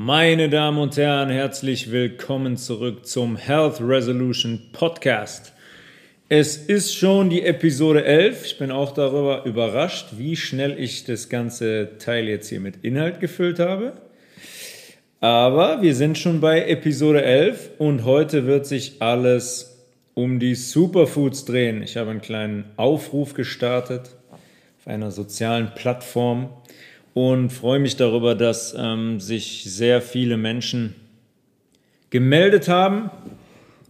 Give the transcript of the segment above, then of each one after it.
Meine Damen und Herren, herzlich willkommen zurück zum Health Resolution Podcast. Es ist schon die Episode 11. Ich bin auch darüber überrascht, wie schnell ich das ganze Teil jetzt hier mit Inhalt gefüllt habe. Aber wir sind schon bei Episode 11 und heute wird sich alles um die Superfoods drehen. Ich habe einen kleinen Aufruf gestartet auf einer sozialen Plattform und freue mich darüber, dass ähm, sich sehr viele Menschen gemeldet haben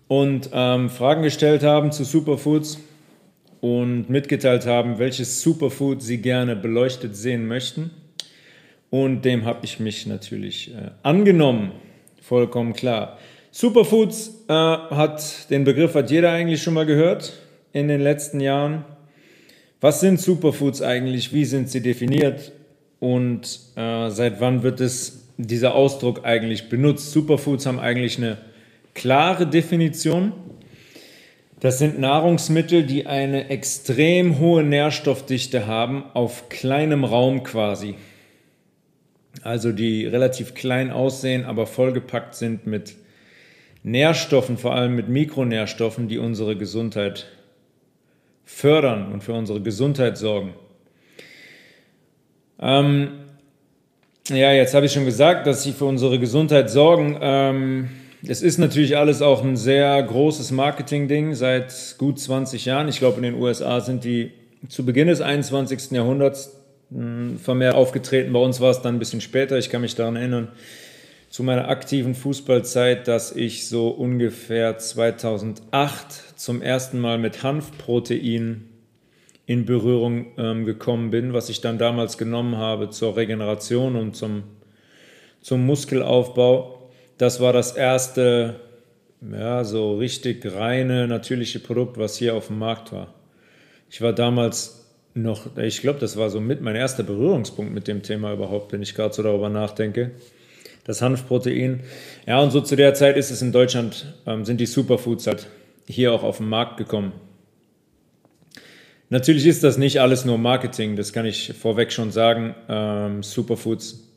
und ähm, Fragen gestellt haben zu Superfoods und mitgeteilt haben, welches Superfood sie gerne beleuchtet sehen möchten. Und dem habe ich mich natürlich äh, angenommen, vollkommen klar. Superfoods äh, hat den Begriff hat jeder eigentlich schon mal gehört in den letzten Jahren. Was sind Superfoods eigentlich? Wie sind sie definiert? Und äh, seit wann wird es dieser Ausdruck eigentlich benutzt? Superfoods haben eigentlich eine klare Definition. Das sind Nahrungsmittel, die eine extrem hohe Nährstoffdichte haben auf kleinem Raum quasi. Also die relativ klein aussehen, aber vollgepackt sind mit Nährstoffen, vor allem mit Mikronährstoffen, die unsere Gesundheit fördern und für unsere Gesundheit sorgen. Ähm, ja, jetzt habe ich schon gesagt, dass sie für unsere Gesundheit sorgen. Ähm, es ist natürlich alles auch ein sehr großes Marketing-Ding seit gut 20 Jahren. Ich glaube, in den USA sind die zu Beginn des 21. Jahrhunderts hm, vermehrt aufgetreten. Bei uns war es dann ein bisschen später. Ich kann mich daran erinnern, zu meiner aktiven Fußballzeit, dass ich so ungefähr 2008 zum ersten Mal mit Hanfprotein in Berührung ähm, gekommen bin, was ich dann damals genommen habe zur Regeneration und zum, zum Muskelaufbau. Das war das erste, ja, so richtig reine, natürliche Produkt, was hier auf dem Markt war. Ich war damals noch, ich glaube, das war so mit mein erster Berührungspunkt mit dem Thema überhaupt, wenn ich gerade so darüber nachdenke. Das Hanfprotein. Ja, und so zu der Zeit ist es in Deutschland, ähm, sind die Superfoods halt hier auch auf den Markt gekommen. Natürlich ist das nicht alles nur Marketing, das kann ich vorweg schon sagen. Ähm, Superfoods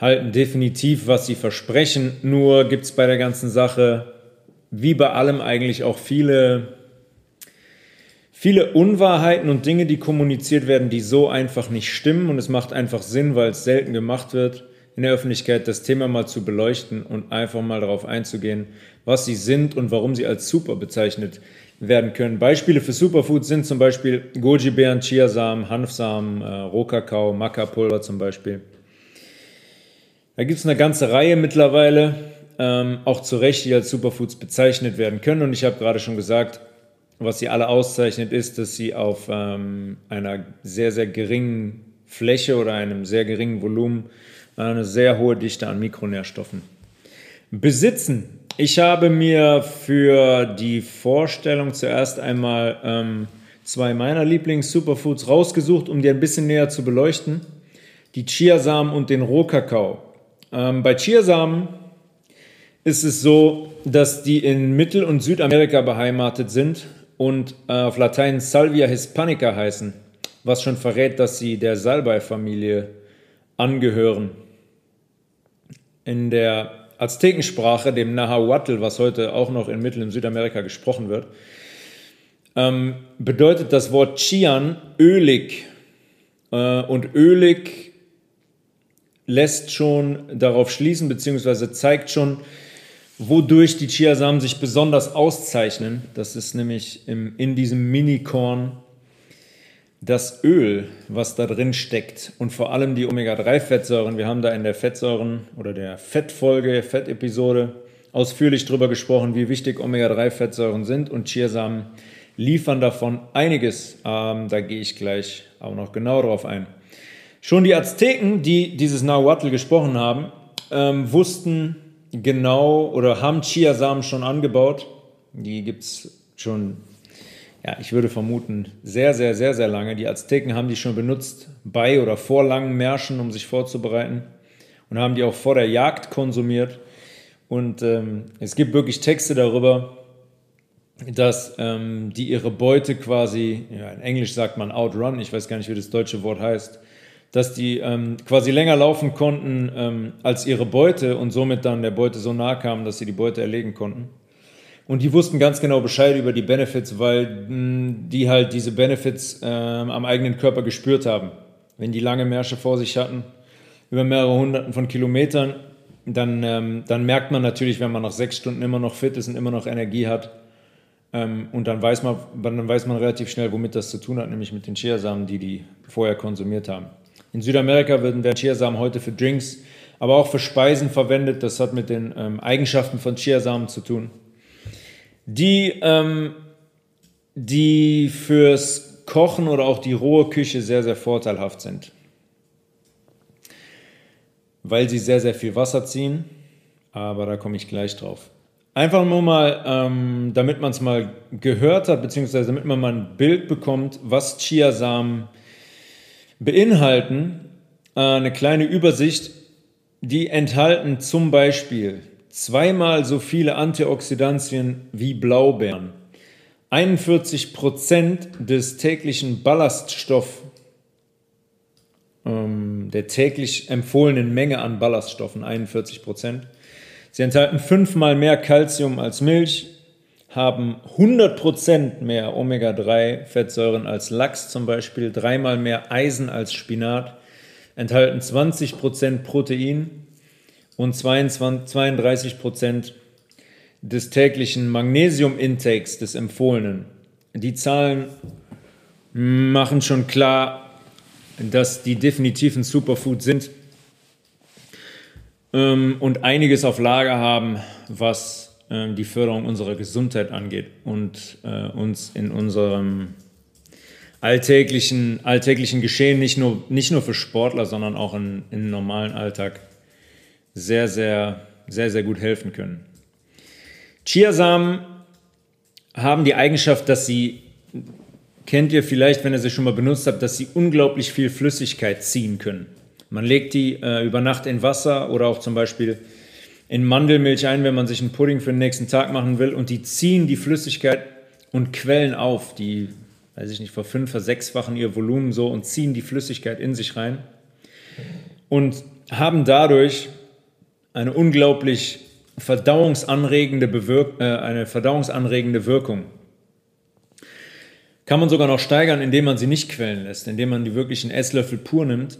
halten definitiv, was sie versprechen. Nur gibt es bei der ganzen Sache, wie bei allem eigentlich auch viele, viele Unwahrheiten und Dinge, die kommuniziert werden, die so einfach nicht stimmen. Und es macht einfach Sinn, weil es selten gemacht wird, in der Öffentlichkeit das Thema mal zu beleuchten und einfach mal darauf einzugehen, was sie sind und warum sie als super bezeichnet werden können. Beispiele für Superfoods sind zum Beispiel Goji-Beeren, Chiasamen, Hanfsamen, äh, Rohkakao, Maca-Pulver zum Beispiel. Da gibt es eine ganze Reihe mittlerweile, ähm, auch zu Recht, die als Superfoods bezeichnet werden können. Und ich habe gerade schon gesagt, was sie alle auszeichnet, ist, dass sie auf ähm, einer sehr, sehr geringen Fläche oder einem sehr geringen Volumen eine sehr hohe Dichte an Mikronährstoffen besitzen. Ich habe mir für die Vorstellung zuerst einmal ähm, zwei meiner Lieblings-Superfoods rausgesucht, um die ein bisschen näher zu beleuchten. Die Chiasamen und den Rohkakao. Ähm, bei Chiasamen ist es so, dass die in Mittel- und Südamerika beheimatet sind und äh, auf Latein Salvia hispanica heißen, was schon verrät, dass sie der Salbei-Familie angehören. In der Aztekensprache, dem Nahuatl, was heute auch noch in Mittel- und Südamerika gesprochen wird, ähm, bedeutet das Wort Chian ölig. Äh, und ölig lässt schon darauf schließen, beziehungsweise zeigt schon, wodurch die Chiasamen sich besonders auszeichnen. Das ist nämlich im, in diesem Minikorn das Öl, was da drin steckt und vor allem die Omega-3-Fettsäuren. Wir haben da in der Fettsäuren oder der Fettfolge, Fettepisode ausführlich darüber gesprochen, wie wichtig Omega-3-Fettsäuren sind und Chiasamen liefern davon einiges. Ähm, da gehe ich gleich auch noch genau drauf ein. Schon die Azteken, die dieses Nahuatl gesprochen haben, ähm, wussten genau oder haben Chiasamen schon angebaut. Die gibt es schon ja, ich würde vermuten, sehr, sehr, sehr, sehr lange. Die Azteken haben die schon benutzt bei oder vor langen Märschen, um sich vorzubereiten und haben die auch vor der Jagd konsumiert. Und ähm, es gibt wirklich Texte darüber, dass ähm, die ihre Beute quasi, ja, in Englisch sagt man outrun, ich weiß gar nicht, wie das deutsche Wort heißt, dass die ähm, quasi länger laufen konnten ähm, als ihre Beute und somit dann der Beute so nahe kamen, dass sie die Beute erlegen konnten. Und die wussten ganz genau Bescheid über die Benefits, weil hm, die halt diese Benefits äh, am eigenen Körper gespürt haben. Wenn die lange Märsche vor sich hatten, über mehrere Hunderten von Kilometern, dann, ähm, dann merkt man natürlich, wenn man nach sechs Stunden immer noch fit ist und immer noch Energie hat. Ähm, und dann weiß, man, dann weiß man relativ schnell, womit das zu tun hat, nämlich mit den Chiasamen, die die vorher konsumiert haben. In Südamerika werden Chiasamen heute für Drinks, aber auch für Speisen verwendet. Das hat mit den ähm, Eigenschaften von Chiasamen zu tun die, ähm, die fürs Kochen oder auch die rohe Küche sehr, sehr vorteilhaft sind. Weil sie sehr, sehr viel Wasser ziehen, aber da komme ich gleich drauf. Einfach nur mal, ähm, damit man es mal gehört hat, beziehungsweise damit man mal ein Bild bekommt, was Chiasamen beinhalten. Äh, eine kleine Übersicht. Die enthalten zum Beispiel zweimal so viele Antioxidantien wie Blaubeeren. 41 Prozent des täglichen Ballaststoff, ähm, der täglich empfohlenen Menge an Ballaststoffen, 41 Prozent. Sie enthalten fünfmal mehr Kalzium als Milch, haben 100 Prozent mehr Omega-3-Fettsäuren als Lachs zum Beispiel, dreimal mehr Eisen als Spinat, enthalten 20 Prozent Protein, und 22, 32 Prozent des täglichen Magnesium-Intakes des Empfohlenen. Die Zahlen machen schon klar, dass die definitiv ein Superfood sind ähm, und einiges auf Lager haben, was äh, die Förderung unserer Gesundheit angeht und äh, uns in unserem alltäglichen, alltäglichen Geschehen nicht nur, nicht nur für Sportler, sondern auch in, im normalen Alltag sehr, sehr, sehr, sehr gut helfen können. Chiasamen haben die Eigenschaft, dass sie, kennt ihr vielleicht, wenn ihr sie schon mal benutzt habt, dass sie unglaublich viel Flüssigkeit ziehen können. Man legt die äh, über Nacht in Wasser oder auch zum Beispiel in Mandelmilch ein, wenn man sich einen Pudding für den nächsten Tag machen will und die ziehen die Flüssigkeit und quellen auf. Die, weiß ich nicht, verfünf-, versechsfachen ihr Volumen so und ziehen die Flüssigkeit in sich rein und haben dadurch eine unglaublich verdauungsanregende, Bewirk äh, eine verdauungsanregende Wirkung. Kann man sogar noch steigern, indem man sie nicht quellen lässt, indem man die wirklich einen Esslöffel pur nimmt,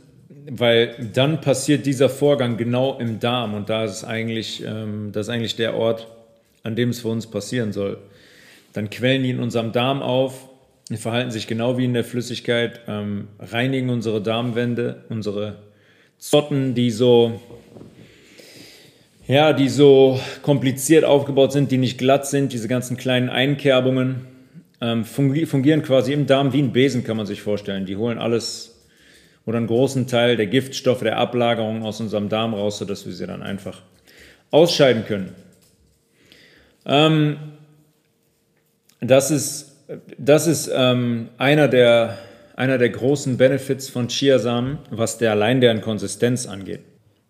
weil dann passiert dieser Vorgang genau im Darm und da ist eigentlich, ähm, das ist eigentlich der Ort, an dem es für uns passieren soll. Dann quellen die in unserem Darm auf, verhalten sich genau wie in der Flüssigkeit, ähm, reinigen unsere Darmwände, unsere Zotten, die so ja, die so kompliziert aufgebaut sind, die nicht glatt sind, diese ganzen kleinen Einkerbungen, ähm, fungieren quasi im Darm wie ein Besen, kann man sich vorstellen. Die holen alles oder einen großen Teil der Giftstoffe, der Ablagerung aus unserem Darm raus, sodass wir sie dann einfach ausscheiden können. Ähm, das ist, das ist ähm, einer, der, einer der großen Benefits von Chiasamen, was der allein deren Konsistenz angeht.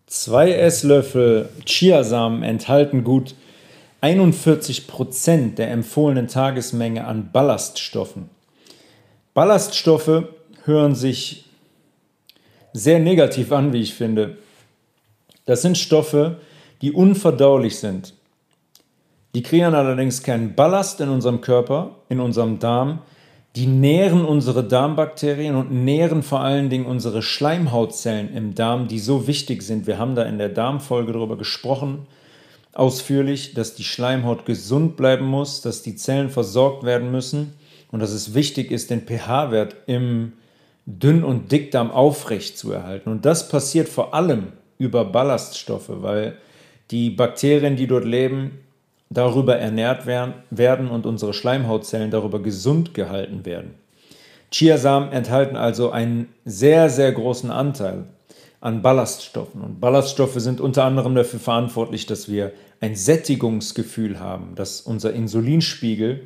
Zwei Esslöffel Chiasamen enthalten gut 41 Prozent der empfohlenen Tagesmenge an Ballaststoffen. Ballaststoffe hören sich sehr negativ an, wie ich finde. Das sind Stoffe, die unverdaulich sind. Die kreieren allerdings keinen Ballast in unserem Körper, in unserem Darm, die nähren unsere Darmbakterien und nähren vor allen Dingen unsere Schleimhautzellen im Darm, die so wichtig sind. Wir haben da in der Darmfolge darüber gesprochen, ausführlich, dass die Schleimhaut gesund bleiben muss, dass die Zellen versorgt werden müssen und dass es wichtig ist, den pH-Wert im Dünn- und Dickdarm aufrecht zu erhalten. Und das passiert vor allem über Ballaststoffe, weil die Bakterien, die dort leben, darüber ernährt werden und unsere Schleimhautzellen darüber gesund gehalten werden. Chiasamen enthalten also einen sehr, sehr großen Anteil an Ballaststoffen. Und Ballaststoffe sind unter anderem dafür verantwortlich, dass wir ein Sättigungsgefühl haben, dass unser Insulinspiegel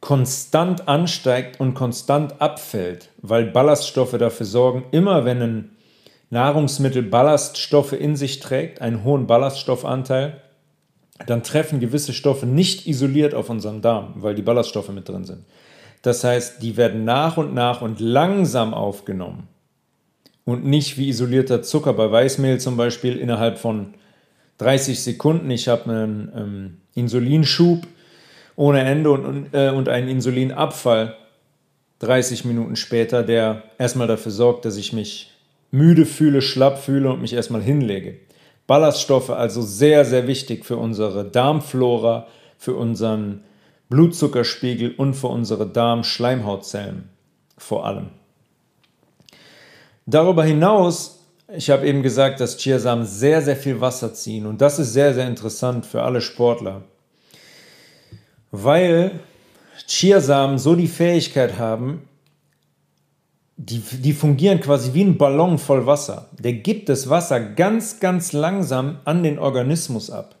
konstant ansteigt und konstant abfällt, weil Ballaststoffe dafür sorgen, immer wenn ein Nahrungsmittel Ballaststoffe in sich trägt, einen hohen Ballaststoffanteil, dann treffen gewisse Stoffe nicht isoliert auf unseren Darm, weil die Ballaststoffe mit drin sind. Das heißt, die werden nach und nach und langsam aufgenommen. und nicht wie isolierter Zucker bei Weißmehl zum Beispiel innerhalb von 30 Sekunden. Ich habe einen ähm, Insulinschub ohne Ende und, äh, und einen Insulinabfall 30 Minuten später, der erstmal dafür sorgt, dass ich mich müde fühle, schlapp fühle und mich erstmal hinlege. Ballaststoffe also sehr, sehr wichtig für unsere Darmflora, für unseren Blutzuckerspiegel und für unsere Darmschleimhautzellen vor allem. Darüber hinaus, ich habe eben gesagt, dass Chiasamen sehr, sehr viel Wasser ziehen und das ist sehr, sehr interessant für alle Sportler, weil Chiasamen so die Fähigkeit haben, die, die fungieren quasi wie ein Ballon voll Wasser. Der gibt das Wasser ganz, ganz langsam an den Organismus ab.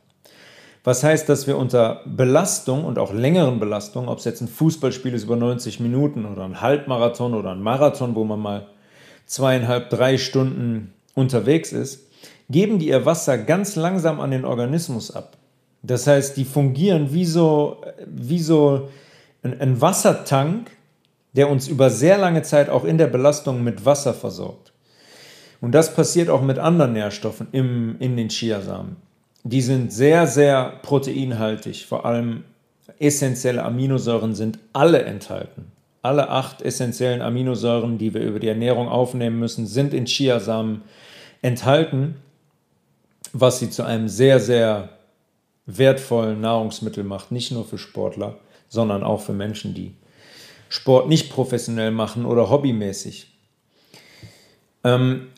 Was heißt, dass wir unter Belastung und auch längeren Belastungen, ob es jetzt ein Fußballspiel ist über 90 Minuten oder ein Halbmarathon oder ein Marathon, wo man mal zweieinhalb, drei Stunden unterwegs ist, geben die ihr Wasser ganz langsam an den Organismus ab. Das heißt, die fungieren wie so, wie so ein, ein Wassertank, der uns über sehr lange Zeit auch in der Belastung mit Wasser versorgt. Und das passiert auch mit anderen Nährstoffen im, in den Chiasamen. Die sind sehr, sehr proteinhaltig, vor allem essentielle Aminosäuren sind alle enthalten. Alle acht essentiellen Aminosäuren, die wir über die Ernährung aufnehmen müssen, sind in Chiasamen enthalten, was sie zu einem sehr, sehr wertvollen Nahrungsmittel macht, nicht nur für Sportler, sondern auch für Menschen, die Sport nicht professionell machen oder hobbymäßig. Ähm,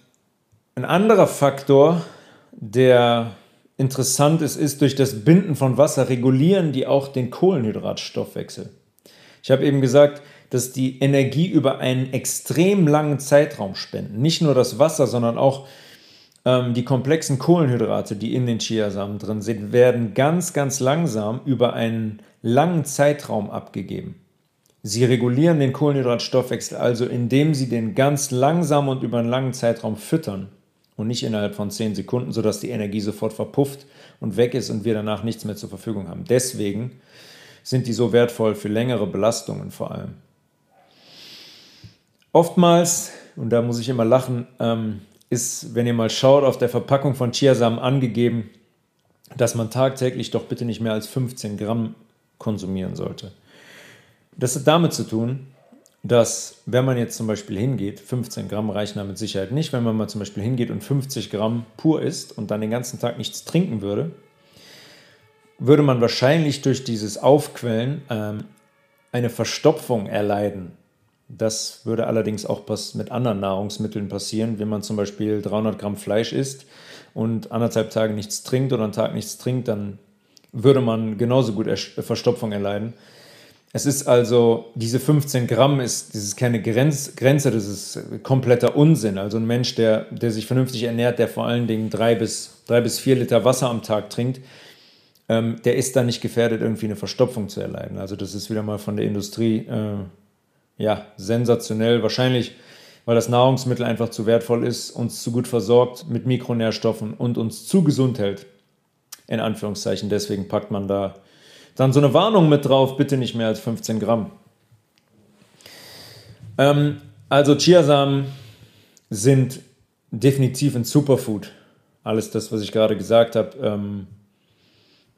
ein anderer Faktor, der interessant ist, ist, durch das Binden von Wasser regulieren die auch den Kohlenhydratstoffwechsel. Ich habe eben gesagt, dass die Energie über einen extrem langen Zeitraum spenden. Nicht nur das Wasser, sondern auch ähm, die komplexen Kohlenhydrate, die in den Chiasamen drin sind, werden ganz, ganz langsam über einen langen Zeitraum abgegeben. Sie regulieren den Kohlenhydratstoffwechsel also, indem sie den ganz langsam und über einen langen Zeitraum füttern und nicht innerhalb von 10 Sekunden, sodass die Energie sofort verpufft und weg ist und wir danach nichts mehr zur Verfügung haben. Deswegen sind die so wertvoll für längere Belastungen vor allem. Oftmals, und da muss ich immer lachen, ähm, ist, wenn ihr mal schaut, auf der Verpackung von Chiasamen angegeben, dass man tagtäglich doch bitte nicht mehr als 15 Gramm konsumieren sollte. Das hat damit zu tun, dass wenn man jetzt zum Beispiel hingeht, 15 Gramm reichen da mit Sicherheit nicht, wenn man mal zum Beispiel hingeht und 50 Gramm pur isst und dann den ganzen Tag nichts trinken würde, würde man wahrscheinlich durch dieses Aufquellen ähm, eine Verstopfung erleiden. Das würde allerdings auch mit anderen Nahrungsmitteln passieren, wenn man zum Beispiel 300 Gramm Fleisch isst und anderthalb Tage nichts trinkt oder einen Tag nichts trinkt, dann würde man genauso gut Verstopfung erleiden. Es ist also, diese 15 Gramm ist, das ist keine Grenz, Grenze, das ist kompletter Unsinn. Also ein Mensch, der, der sich vernünftig ernährt, der vor allen Dingen drei bis, drei bis vier Liter Wasser am Tag trinkt, ähm, der ist dann nicht gefährdet, irgendwie eine Verstopfung zu erleiden. Also das ist wieder mal von der Industrie äh, ja, sensationell. Wahrscheinlich, weil das Nahrungsmittel einfach zu wertvoll ist, uns zu gut versorgt mit Mikronährstoffen und uns zu gesund hält. In Anführungszeichen. Deswegen packt man da dann so eine Warnung mit drauf, bitte nicht mehr als 15 Gramm. Ähm, also Chiasamen sind definitiv ein Superfood. Alles das, was ich gerade gesagt habe, ähm,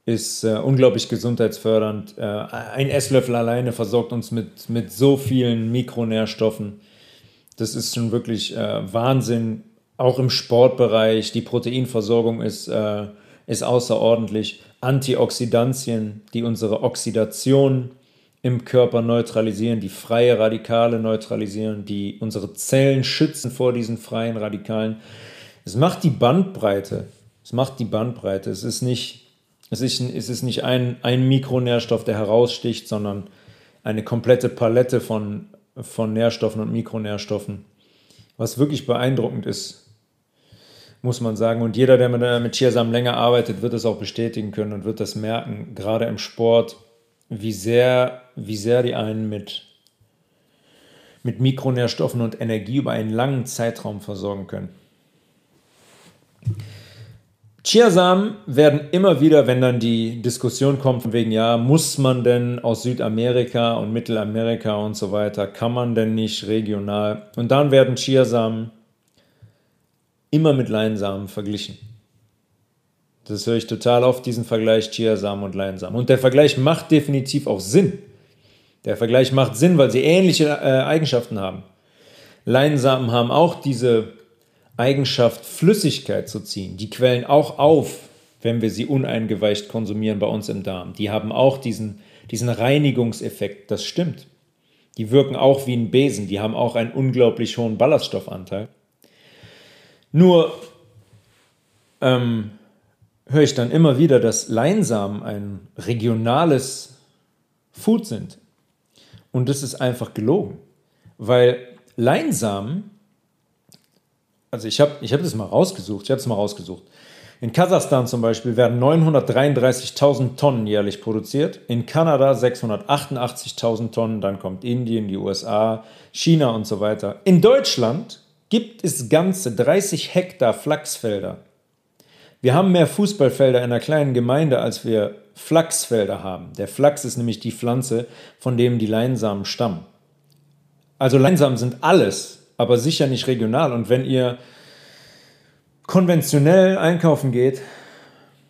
ist äh, unglaublich gesundheitsfördernd. Äh, ein Esslöffel alleine versorgt uns mit, mit so vielen Mikronährstoffen. Das ist schon wirklich äh, Wahnsinn. Auch im Sportbereich, die Proteinversorgung ist, äh, ist außerordentlich. Antioxidantien, die unsere Oxidation im Körper neutralisieren, die freie Radikale neutralisieren, die unsere Zellen schützen vor diesen freien Radikalen. Es macht die Bandbreite. Es macht die Bandbreite. Es ist nicht, es ist, es ist nicht ein, ein Mikronährstoff, der heraussticht, sondern eine komplette Palette von, von Nährstoffen und Mikronährstoffen. Was wirklich beeindruckend ist, muss man sagen. Und jeder, der mit Chiasamen länger arbeitet, wird es auch bestätigen können und wird das merken, gerade im Sport, wie sehr, wie sehr die einen mit, mit Mikronährstoffen und Energie über einen langen Zeitraum versorgen können. Chiasamen werden immer wieder, wenn dann die Diskussion kommt von wegen, ja, muss man denn aus Südamerika und Mittelamerika und so weiter, kann man denn nicht regional? Und dann werden Chiasamen immer mit Leinsamen verglichen. Das höre ich total oft, diesen Vergleich Chiasamen und Leinsamen. Und der Vergleich macht definitiv auch Sinn. Der Vergleich macht Sinn, weil sie ähnliche äh, Eigenschaften haben. Leinsamen haben auch diese Eigenschaft, Flüssigkeit zu ziehen. Die quellen auch auf, wenn wir sie uneingeweicht konsumieren bei uns im Darm. Die haben auch diesen, diesen Reinigungseffekt, das stimmt. Die wirken auch wie ein Besen, die haben auch einen unglaublich hohen Ballaststoffanteil. Nur ähm, höre ich dann immer wieder, dass Leinsamen ein regionales Food sind. Und das ist einfach gelogen. Weil Leinsamen, also ich habe ich hab das mal rausgesucht, ich habe es mal rausgesucht. In Kasachstan zum Beispiel werden 933.000 Tonnen jährlich produziert, in Kanada 688.000 Tonnen, dann kommt Indien, die USA, China und so weiter. In Deutschland gibt es ganze 30 Hektar Flachsfelder. Wir haben mehr Fußballfelder in einer kleinen Gemeinde, als wir Flachsfelder haben. Der Flachs ist nämlich die Pflanze, von dem die Leinsamen stammen. Also Leinsamen sind alles, aber sicher nicht regional. Und wenn ihr konventionell einkaufen geht,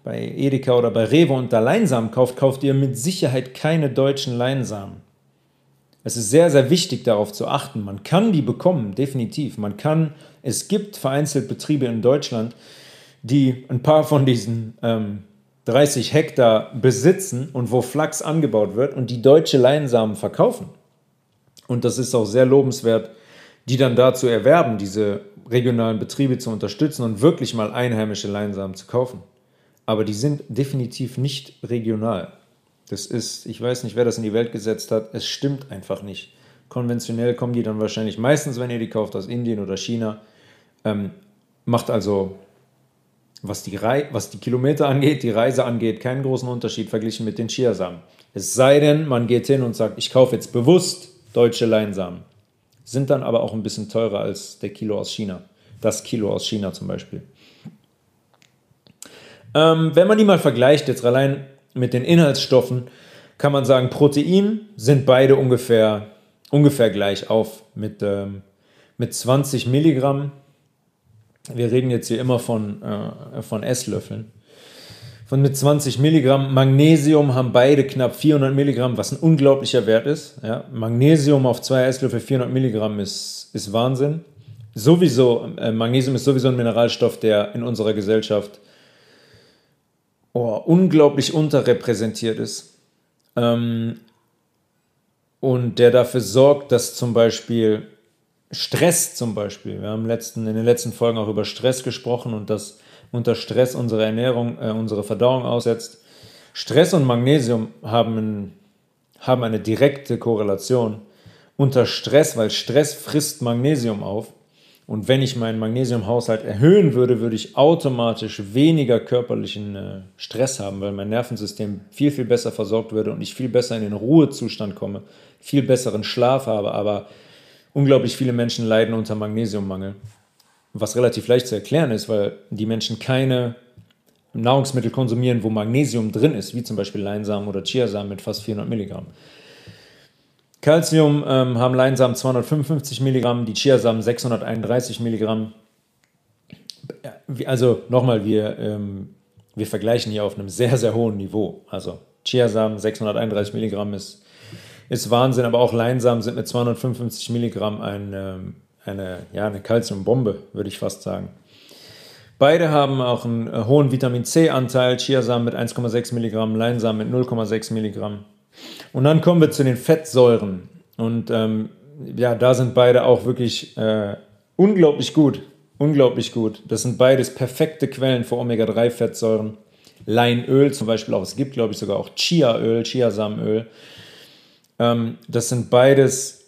bei Edeka oder bei Rewe und da Leinsamen kauft, kauft ihr mit Sicherheit keine deutschen Leinsamen. Es ist sehr, sehr wichtig darauf zu achten. Man kann die bekommen, definitiv. Man kann, es gibt vereinzelt Betriebe in Deutschland, die ein paar von diesen ähm, 30 Hektar besitzen und wo Flachs angebaut wird und die deutsche Leinsamen verkaufen. Und das ist auch sehr lobenswert, die dann dazu erwerben, diese regionalen Betriebe zu unterstützen und wirklich mal einheimische Leinsamen zu kaufen. Aber die sind definitiv nicht regional. Das ist, ich weiß nicht, wer das in die Welt gesetzt hat, es stimmt einfach nicht. Konventionell kommen die dann wahrscheinlich meistens, wenn ihr die kauft, aus Indien oder China. Ähm, macht also, was die, Rei was die Kilometer angeht, die Reise angeht, keinen großen Unterschied verglichen mit den Chiasamen. Es sei denn, man geht hin und sagt, ich kaufe jetzt bewusst deutsche Leinsamen. Sind dann aber auch ein bisschen teurer als der Kilo aus China. Das Kilo aus China zum Beispiel. Ähm, wenn man die mal vergleicht, jetzt allein mit den Inhaltsstoffen, kann man sagen, Protein sind beide ungefähr, ungefähr gleich auf mit, ähm, mit 20 Milligramm. Wir reden jetzt hier immer von, äh, von Esslöffeln von mit 20 Milligramm. Magnesium haben beide knapp 400 Milligramm, was ein unglaublicher Wert ist. Ja, Magnesium auf zwei Esslöffel 400 Milligramm ist, ist Wahnsinn. Sowieso, äh, Magnesium ist sowieso ein Mineralstoff, der in unserer Gesellschaft oh, unglaublich unterrepräsentiert ist. Ähm, und der dafür sorgt, dass zum Beispiel Stress zum Beispiel, wir haben letzten, in den letzten Folgen auch über Stress gesprochen und dass unter Stress unsere Ernährung, äh, unsere Verdauung aussetzt. Stress und Magnesium haben, ein, haben eine direkte Korrelation. Unter Stress, weil Stress frisst Magnesium auf. Und wenn ich meinen Magnesiumhaushalt erhöhen würde, würde ich automatisch weniger körperlichen äh, Stress haben, weil mein Nervensystem viel, viel besser versorgt würde und ich viel besser in den Ruhezustand komme, viel besseren Schlaf habe. Aber unglaublich viele Menschen leiden unter Magnesiummangel was relativ leicht zu erklären ist, weil die Menschen keine Nahrungsmittel konsumieren, wo Magnesium drin ist, wie zum Beispiel Leinsamen oder Chiasamen mit fast 400 Milligramm. Calcium ähm, haben Leinsamen 255 Milligramm, die Chiasamen 631 Milligramm. Also nochmal, wir, ähm, wir vergleichen hier auf einem sehr, sehr hohen Niveau. Also Chiasamen 631 Milligramm ist, ist Wahnsinn, aber auch Leinsamen sind mit 255 Milligramm ein ähm, eine, ja, eine Calciumbombe, würde ich fast sagen. Beide haben auch einen äh, hohen Vitamin C-Anteil, Chiasamen mit 1,6 Milligramm, Leinsamen mit 0,6 Milligramm. Und dann kommen wir zu den Fettsäuren. Und ähm, ja, da sind beide auch wirklich äh, unglaublich gut. Unglaublich gut. Das sind beides perfekte Quellen für Omega-3-Fettsäuren. Leinöl zum Beispiel auch. Es gibt, glaube ich, sogar auch Chiaöl, Chiasamenöl. Ähm, das sind beides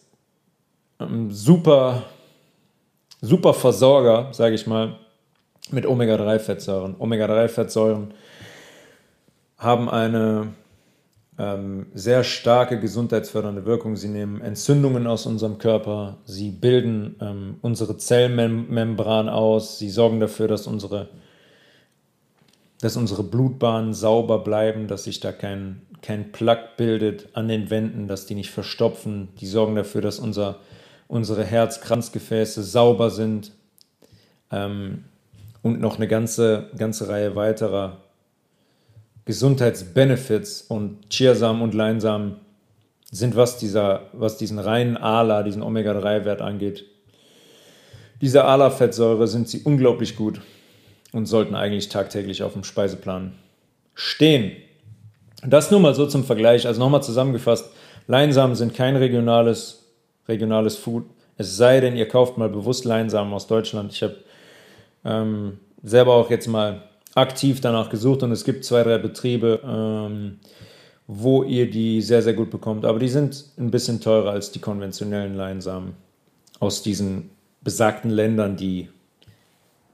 ähm, super super Versorger, sage ich mal, mit Omega-3-Fettsäuren. Omega-3-Fettsäuren haben eine ähm, sehr starke gesundheitsfördernde Wirkung. Sie nehmen Entzündungen aus unserem Körper, sie bilden ähm, unsere Zellmembran aus, sie sorgen dafür, dass unsere, dass unsere Blutbahnen sauber bleiben, dass sich da kein, kein Plaque bildet an den Wänden, dass die nicht verstopfen. Die sorgen dafür, dass unser unsere Herzkranzgefäße sauber sind. Ähm, und noch eine ganze, ganze Reihe weiterer Gesundheitsbenefits und Chiasamen und Leinsamen sind, was, dieser, was diesen reinen ALA, diesen Omega-3-Wert angeht. Diese ALA-Fettsäure sind sie unglaublich gut und sollten eigentlich tagtäglich auf dem Speiseplan stehen. Das nur mal so zum Vergleich. Also nochmal zusammengefasst, Leinsamen sind kein regionales, regionales Food. Es sei denn, ihr kauft mal bewusst Leinsamen aus Deutschland. Ich habe ähm, selber auch jetzt mal aktiv danach gesucht und es gibt zwei, drei Betriebe, ähm, wo ihr die sehr, sehr gut bekommt. Aber die sind ein bisschen teurer als die konventionellen Leinsamen aus diesen besagten Ländern, die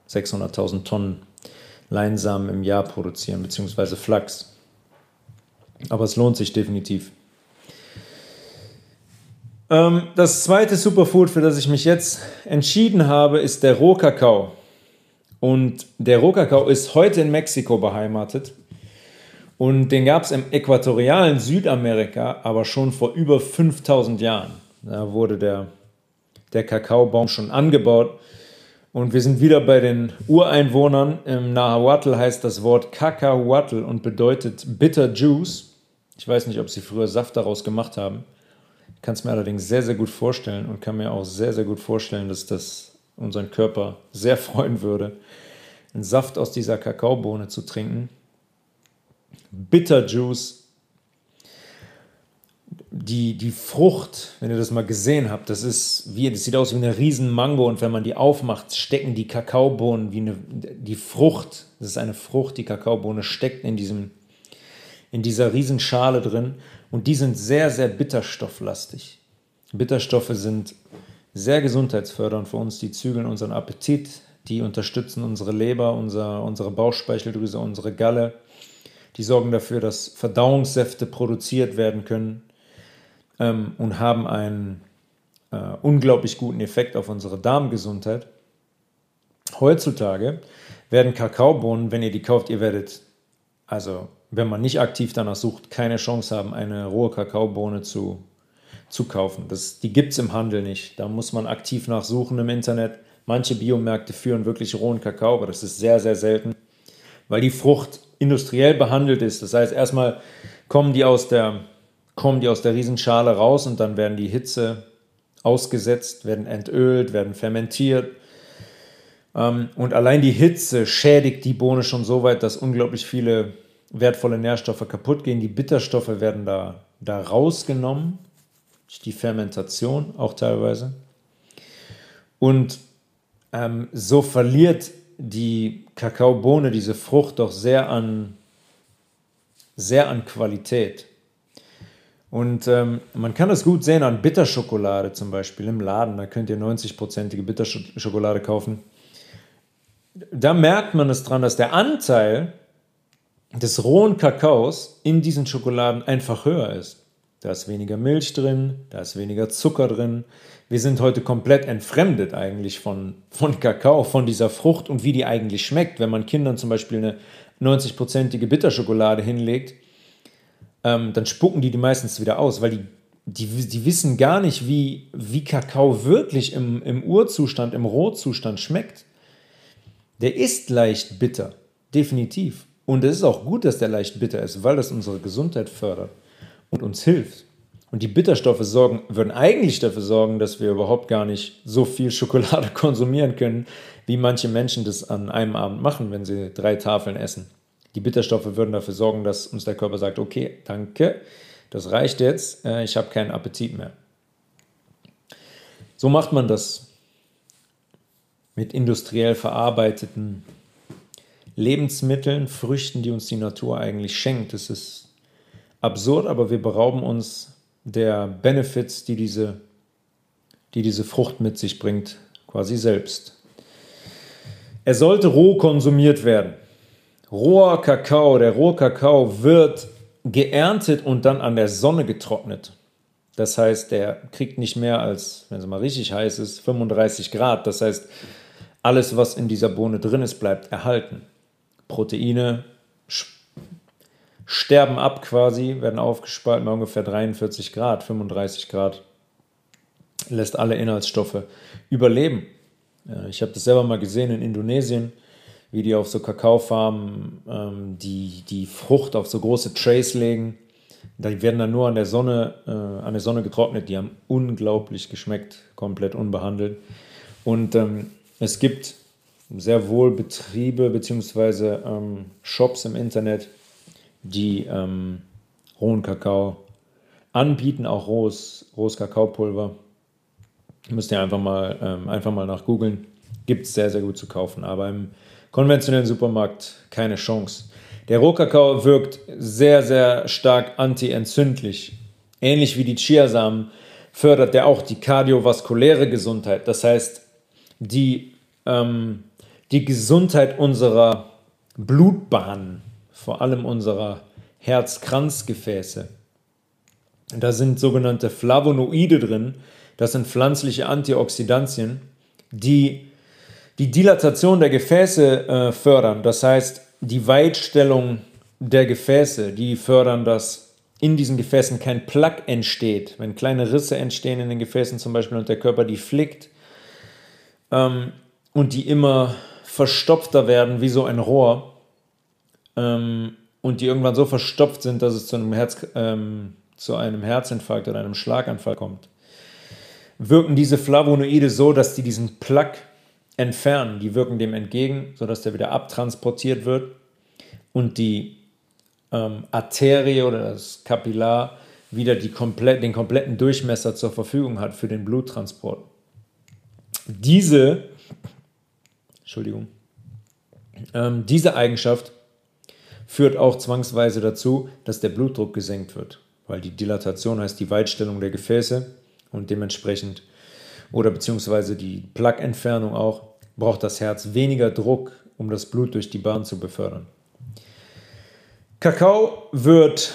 600.000 Tonnen Leinsamen im Jahr produzieren, beziehungsweise Flachs. Aber es lohnt sich definitiv. Ähm, das zweite Superfood, für das ich mich jetzt entschieden habe, ist der Rohkakao. Und der Rohkakao ist heute in Mexiko beheimatet. Und den gab es im äquatorialen Südamerika, aber schon vor über 5000 Jahren. Da wurde der, der Kakaobaum schon angebaut. Und wir sind wieder bei den Ureinwohnern. Im Nahuatl heißt das Wort Cacahuatl und bedeutet Bitter Juice. Ich weiß nicht, ob sie früher Saft daraus gemacht haben. Ich kann es mir allerdings sehr, sehr gut vorstellen und kann mir auch sehr, sehr gut vorstellen, dass das unseren Körper sehr freuen würde, einen Saft aus dieser Kakaobohne zu trinken. Bitter Juice. Die, die Frucht, wenn ihr das mal gesehen habt, das ist wie, das sieht aus wie eine riesen Mango und wenn man die aufmacht, stecken die Kakaobohnen wie eine, die Frucht, das ist eine Frucht, die Kakaobohne steckt in diesem, in dieser riesen Schale drin und die sind sehr, sehr bitterstofflastig. Bitterstoffe sind sehr gesundheitsfördernd für uns, die zügeln unseren Appetit, die unterstützen unsere Leber, unser, unsere Bauchspeicheldrüse, unsere Galle, die sorgen dafür, dass Verdauungssäfte produziert werden können ähm, und haben einen äh, unglaublich guten Effekt auf unsere Darmgesundheit. Heutzutage werden Kakaobohnen, wenn ihr die kauft, ihr werdet, also wenn man nicht aktiv danach sucht, keine Chance haben, eine rohe Kakaobohne zu zu kaufen. Das, die gibt es im Handel nicht. Da muss man aktiv nachsuchen im Internet. Manche Biomärkte führen wirklich rohen Kakao, aber das ist sehr, sehr selten, weil die Frucht industriell behandelt ist. Das heißt, erstmal kommen die aus der, kommen die aus der Riesenschale raus und dann werden die Hitze ausgesetzt, werden entölt, werden fermentiert. Ähm, und allein die Hitze schädigt die Bohne schon so weit, dass unglaublich viele wertvolle Nährstoffe kaputt gehen. Die Bitterstoffe werden da, da rausgenommen die Fermentation auch teilweise. Und ähm, so verliert die Kakaobohne, diese Frucht, doch sehr an, sehr an Qualität. Und ähm, man kann das gut sehen an Bitterschokolade zum Beispiel im Laden. Da könnt ihr 90-prozentige Bitterschokolade kaufen. Da merkt man es dran, dass der Anteil des rohen Kakaos in diesen Schokoladen einfach höher ist. Da ist weniger Milch drin, da ist weniger Zucker drin. Wir sind heute komplett entfremdet eigentlich von, von Kakao, von dieser Frucht und wie die eigentlich schmeckt. Wenn man Kindern zum Beispiel eine 90-prozentige Bitterschokolade hinlegt, ähm, dann spucken die die meistens wieder aus, weil die, die, die wissen gar nicht, wie, wie Kakao wirklich im, im Urzustand, im Rohzustand schmeckt. Der ist leicht bitter, definitiv. Und es ist auch gut, dass der leicht bitter ist, weil das unsere Gesundheit fördert und uns hilft. Und die Bitterstoffe sorgen, würden eigentlich dafür sorgen, dass wir überhaupt gar nicht so viel Schokolade konsumieren können, wie manche Menschen das an einem Abend machen, wenn sie drei Tafeln essen. Die Bitterstoffe würden dafür sorgen, dass uns der Körper sagt, okay, danke, das reicht jetzt, äh, ich habe keinen Appetit mehr. So macht man das mit industriell verarbeiteten Lebensmitteln, Früchten, die uns die Natur eigentlich schenkt. Das ist absurd, aber wir berauben uns der Benefits, die diese, die diese Frucht mit sich bringt, quasi selbst. Er sollte roh konsumiert werden. Roher Kakao, der rohe Kakao wird geerntet und dann an der Sonne getrocknet. Das heißt, der kriegt nicht mehr als, wenn es mal richtig heiß ist, 35 Grad. Das heißt, alles, was in dieser Bohne drin ist, bleibt erhalten. Proteine, sterben ab quasi, werden aufgespalten bei ungefähr 43 Grad, 35 Grad. Lässt alle Inhaltsstoffe überleben. Ich habe das selber mal gesehen in Indonesien. wie die auf so Kakaofarmen ähm, die, die Frucht auf so große Trays legen. Die werden dann nur an der Sonne, äh, an der Sonne getrocknet. Die haben unglaublich geschmeckt, komplett unbehandelt. Und ähm, es gibt sehr wohl Betriebe bzw. Ähm, Shops im Internet, die ähm, rohen Kakao anbieten, auch rohes, rohes Kakaopulver. Müsst ihr einfach mal, ähm, einfach mal nach googeln. Gibt es sehr, sehr gut zu kaufen. Aber im konventionellen Supermarkt keine Chance. Der Rohkakao wirkt sehr, sehr stark antientzündlich. Ähnlich wie die Chiasamen fördert der auch die kardiovaskuläre Gesundheit. Das heißt, die, ähm, die Gesundheit unserer Blutbahnen, vor allem unserer Herzkranzgefäße. Da sind sogenannte Flavonoide drin, das sind pflanzliche Antioxidantien, die die Dilatation der Gefäße äh, fördern. Das heißt, die Weitstellung der Gefäße, die fördern, dass in diesen Gefäßen kein Plaque entsteht. Wenn kleine Risse entstehen in den Gefäßen zum Beispiel und der Körper die flickt ähm, und die immer verstopfter werden wie so ein Rohr ähm, und die irgendwann so verstopft sind, dass es zu einem, Herz, ähm, zu einem Herzinfarkt oder einem Schlaganfall kommt, wirken diese Flavonoide so, dass die diesen Plaque entfernen. Die wirken dem entgegen, sodass der wieder abtransportiert wird und die ähm, Arterie oder das Kapillar wieder die komplett, den kompletten Durchmesser zur Verfügung hat für den Bluttransport. Diese, Entschuldigung, ähm, diese Eigenschaft führt auch zwangsweise dazu, dass der Blutdruck gesenkt wird, weil die Dilatation heißt die Weitstellung der Gefäße und dementsprechend oder beziehungsweise die Plaquentfernung auch, braucht das Herz weniger Druck, um das Blut durch die Bahn zu befördern. Kakao wird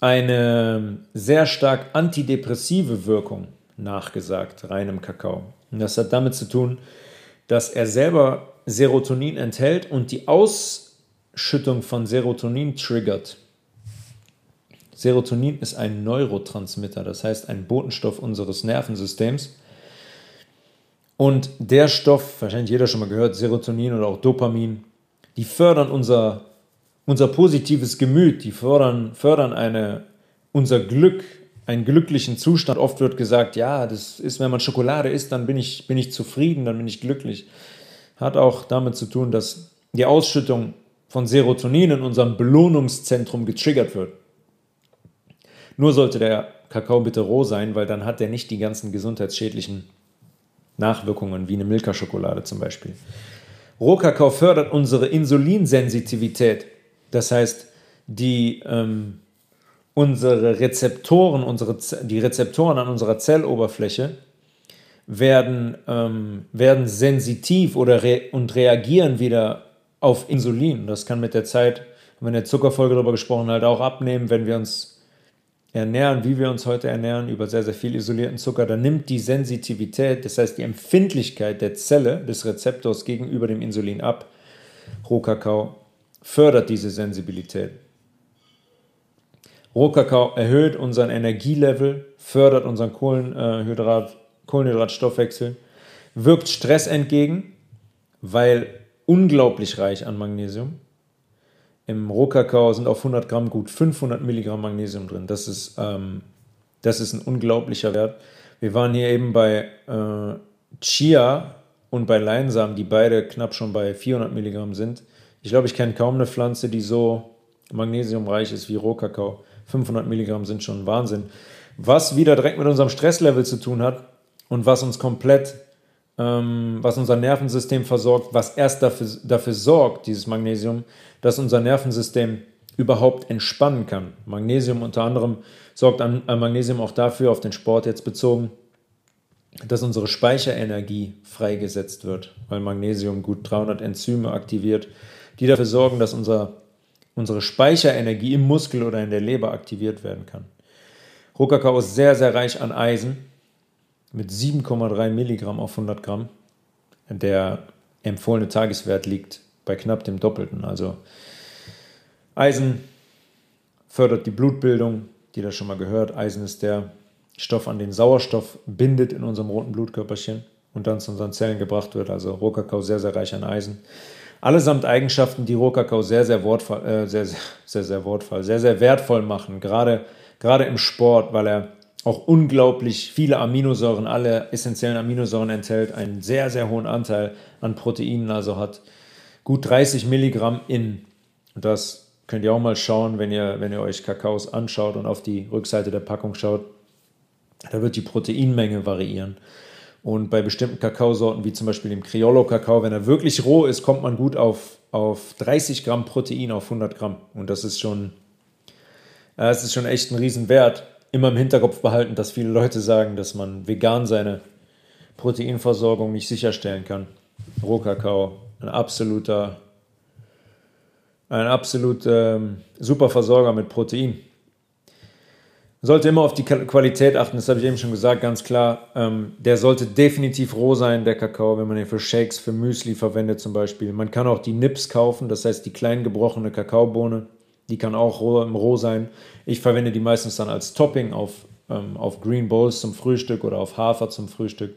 eine sehr stark antidepressive Wirkung nachgesagt, reinem Kakao. Und das hat damit zu tun, dass er selber Serotonin enthält und die Ausschüttung von Serotonin triggert. Serotonin ist ein Neurotransmitter, das heißt ein Botenstoff unseres Nervensystems. Und der Stoff, wahrscheinlich jeder schon mal gehört, Serotonin oder auch Dopamin, die fördern unser, unser positives Gemüt, die fördern, fördern eine, unser Glück, einen glücklichen Zustand. Oft wird gesagt, ja, das ist, wenn man Schokolade isst, dann bin ich, bin ich zufrieden, dann bin ich glücklich. Hat auch damit zu tun, dass die Ausschüttung von Serotonin in unserem Belohnungszentrum getriggert wird. Nur sollte der Kakao bitte roh sein, weil dann hat er nicht die ganzen gesundheitsschädlichen Nachwirkungen wie eine Milka-Schokolade zum Beispiel. Rohkakao fördert unsere Insulinsensitivität. Das heißt, die, ähm, unsere Rezeptoren, unsere, die Rezeptoren an unserer Zelloberfläche werden, ähm, werden sensitiv oder re und reagieren wieder auf Insulin. Das kann mit der Zeit, haben wir in der Zuckerfolge darüber gesprochen, halt auch abnehmen, wenn wir uns ernähren, wie wir uns heute ernähren, über sehr, sehr viel isolierten Zucker, dann nimmt die Sensitivität, das heißt die Empfindlichkeit der Zelle, des Rezeptors gegenüber dem Insulin ab. Rohkakao fördert diese Sensibilität. Rohkakao erhöht unseren Energielevel, fördert unseren Kohlenhydrat, Kohlenhydratstoffwechsel, wirkt Stress entgegen, weil unglaublich reich an Magnesium. Im Rohkakao sind auf 100 Gramm gut 500 Milligramm Magnesium drin. Das ist, ähm, das ist ein unglaublicher Wert. Wir waren hier eben bei äh, Chia und bei Leinsamen, die beide knapp schon bei 400 Milligramm sind. Ich glaube, ich kenne kaum eine Pflanze, die so magnesiumreich ist wie Rohkakao. 500 Milligramm sind schon Wahnsinn. Was wieder direkt mit unserem Stresslevel zu tun hat und was uns komplett was unser Nervensystem versorgt, was erst dafür, dafür sorgt, dieses Magnesium, dass unser Nervensystem überhaupt entspannen kann. Magnesium unter anderem sorgt an, an Magnesium auch dafür, auf den Sport jetzt bezogen, dass unsere Speicherenergie freigesetzt wird, weil Magnesium gut 300 Enzyme aktiviert, die dafür sorgen, dass unser, unsere Speicherenergie im Muskel oder in der Leber aktiviert werden kann. Rohkakao ist sehr, sehr reich an Eisen, mit 7,3 Milligramm auf 100 Gramm. Der empfohlene Tageswert liegt bei knapp dem Doppelten. Also Eisen fördert die Blutbildung, die das schon mal gehört. Eisen ist der Stoff, an den Sauerstoff bindet in unserem roten Blutkörperchen und dann zu unseren Zellen gebracht wird. Also Rohkakao sehr, sehr reich an Eisen. Allesamt Eigenschaften, die Rohkakao sehr, sehr, wortvoll, äh, sehr, sehr, sehr, sehr wortvoll, sehr, sehr wertvoll machen, gerade, gerade im Sport, weil er auch unglaublich viele Aminosäuren, alle essentiellen Aminosäuren enthält, einen sehr, sehr hohen Anteil an Proteinen, also hat gut 30 Milligramm in. Das könnt ihr auch mal schauen, wenn ihr, wenn ihr euch Kakaos anschaut und auf die Rückseite der Packung schaut. Da wird die Proteinmenge variieren. Und bei bestimmten Kakaosorten, wie zum Beispiel dem Criollo-Kakao, wenn er wirklich roh ist, kommt man gut auf, auf 30 Gramm Protein auf 100 Gramm. Und das ist schon, das ist schon echt ein Riesenwert. Immer im Hinterkopf behalten, dass viele Leute sagen, dass man vegan seine Proteinversorgung nicht sicherstellen kann. Rohkakao, ein absoluter, ein absolut ähm, super Versorger mit Protein. Sollte immer auf die Qualität achten, das habe ich eben schon gesagt, ganz klar. Ähm, der sollte definitiv roh sein, der Kakao, wenn man den für Shakes, für Müsli verwendet zum Beispiel. Man kann auch die Nips kaufen, das heißt die klein gebrochene Kakaobohne. Die kann auch roh, roh sein. Ich verwende die meistens dann als Topping auf, ähm, auf Green Bowls zum Frühstück oder auf Hafer zum Frühstück.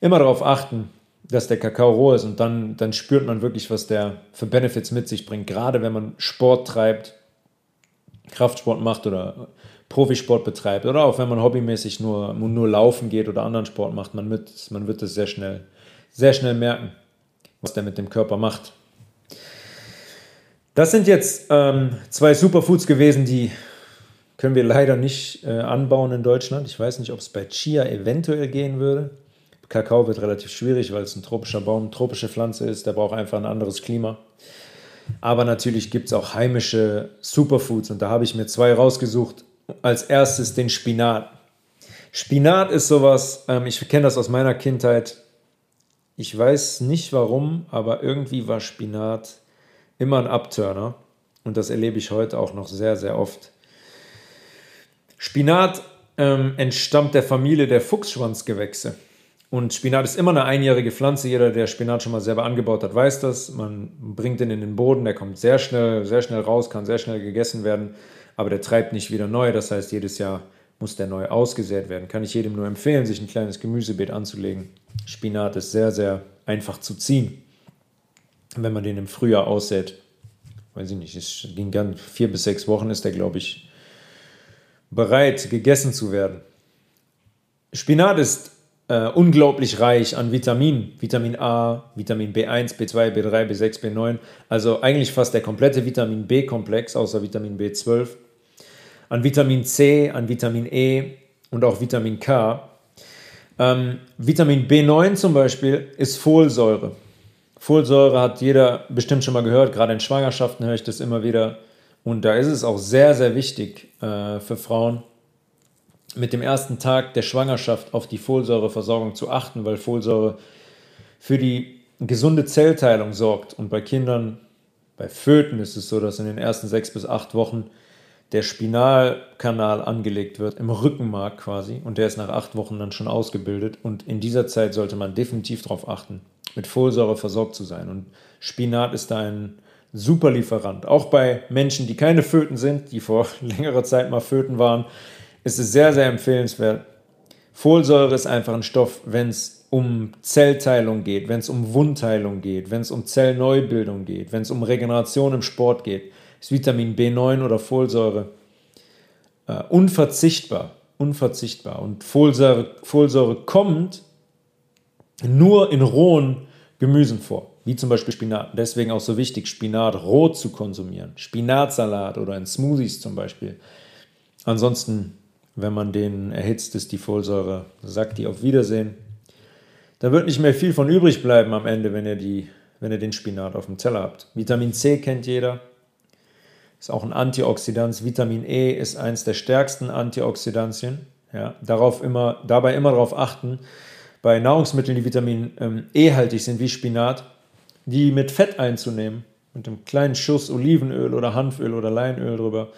Immer darauf achten, dass der Kakao roh ist und dann, dann spürt man wirklich, was der für Benefits mit sich bringt. Gerade wenn man Sport treibt, Kraftsport macht oder Profisport betreibt oder auch wenn man hobbymäßig nur, nur laufen geht oder anderen Sport macht, man wird, man wird es sehr schnell, sehr schnell merken, was der mit dem Körper macht. Das sind jetzt ähm, zwei Superfoods gewesen, die können wir leider nicht äh, anbauen in Deutschland. Ich weiß nicht, ob es bei Chia eventuell gehen würde. Kakao wird relativ schwierig, weil es ein tropischer Baum, tropische Pflanze ist. Der braucht einfach ein anderes Klima. Aber natürlich gibt es auch heimische Superfoods und da habe ich mir zwei rausgesucht, als erstes den Spinat. Spinat ist sowas, ähm, ich kenne das aus meiner Kindheit. Ich weiß nicht warum, aber irgendwie war Spinat immer ein Abturner. Und das erlebe ich heute auch noch sehr, sehr oft. Spinat ähm, entstammt der Familie der Fuchsschwanzgewächse. Und Spinat ist immer eine einjährige Pflanze. Jeder, der Spinat schon mal selber angebaut hat, weiß das. Man bringt ihn in den Boden, der kommt sehr schnell, sehr schnell raus, kann sehr schnell gegessen werden aber der treibt nicht wieder neu. Das heißt, jedes Jahr muss der neu ausgesät werden. Kann ich jedem nur empfehlen, sich ein kleines Gemüsebeet anzulegen. Spinat ist sehr, sehr einfach zu ziehen, wenn man den im Frühjahr aussät. Weiß ich nicht, es ging ganz vier bis sechs Wochen ist der, glaube ich, bereit, gegessen zu werden. Spinat ist äh, unglaublich reich an Vitaminen. Vitamin A, Vitamin B1, B2, B3, B6, B9. Also eigentlich fast der komplette Vitamin B-Komplex, außer Vitamin B12. An Vitamin C, an Vitamin E und auch Vitamin K. Ähm, Vitamin B9 zum Beispiel ist Folsäure. Folsäure hat jeder bestimmt schon mal gehört, gerade in Schwangerschaften höre ich das immer wieder. Und da ist es auch sehr, sehr wichtig äh, für Frauen, mit dem ersten Tag der Schwangerschaft auf die Folsäureversorgung zu achten, weil Folsäure für die gesunde Zellteilung sorgt. Und bei Kindern, bei Föten ist es so, dass in den ersten sechs bis acht Wochen der Spinalkanal angelegt wird, im Rückenmark quasi. Und der ist nach acht Wochen dann schon ausgebildet. Und in dieser Zeit sollte man definitiv darauf achten, mit Folsäure versorgt zu sein. Und Spinat ist da ein super Lieferant. Auch bei Menschen, die keine Föten sind, die vor längerer Zeit mal Föten waren, ist es sehr, sehr empfehlenswert. Folsäure ist einfach ein Stoff, wenn es um Zellteilung geht, wenn es um Wundheilung geht, wenn es um Zellneubildung geht, wenn es um Regeneration im Sport geht, ist Vitamin B9 oder Folsäure äh, unverzichtbar. Unverzichtbar. Und Folsäure, Folsäure kommt nur in rohen Gemüsen vor, wie zum Beispiel Spinat. Deswegen auch so wichtig, Spinat roh zu konsumieren. Spinatsalat oder in Smoothies zum Beispiel. Ansonsten wenn man den erhitzt, ist die Folsäure, sagt die auf Wiedersehen. Da wird nicht mehr viel von übrig bleiben am Ende, wenn ihr, die, wenn ihr den Spinat auf dem Teller habt. Vitamin C kennt jeder, ist auch ein Antioxidant. Vitamin E ist eins der stärksten Antioxidantien. Ja, darauf immer, dabei immer darauf achten, bei Nahrungsmitteln, die Vitamin ähm, E-haltig sind, wie Spinat, die mit Fett einzunehmen, mit einem kleinen Schuss Olivenöl oder Hanföl oder Leinöl drüber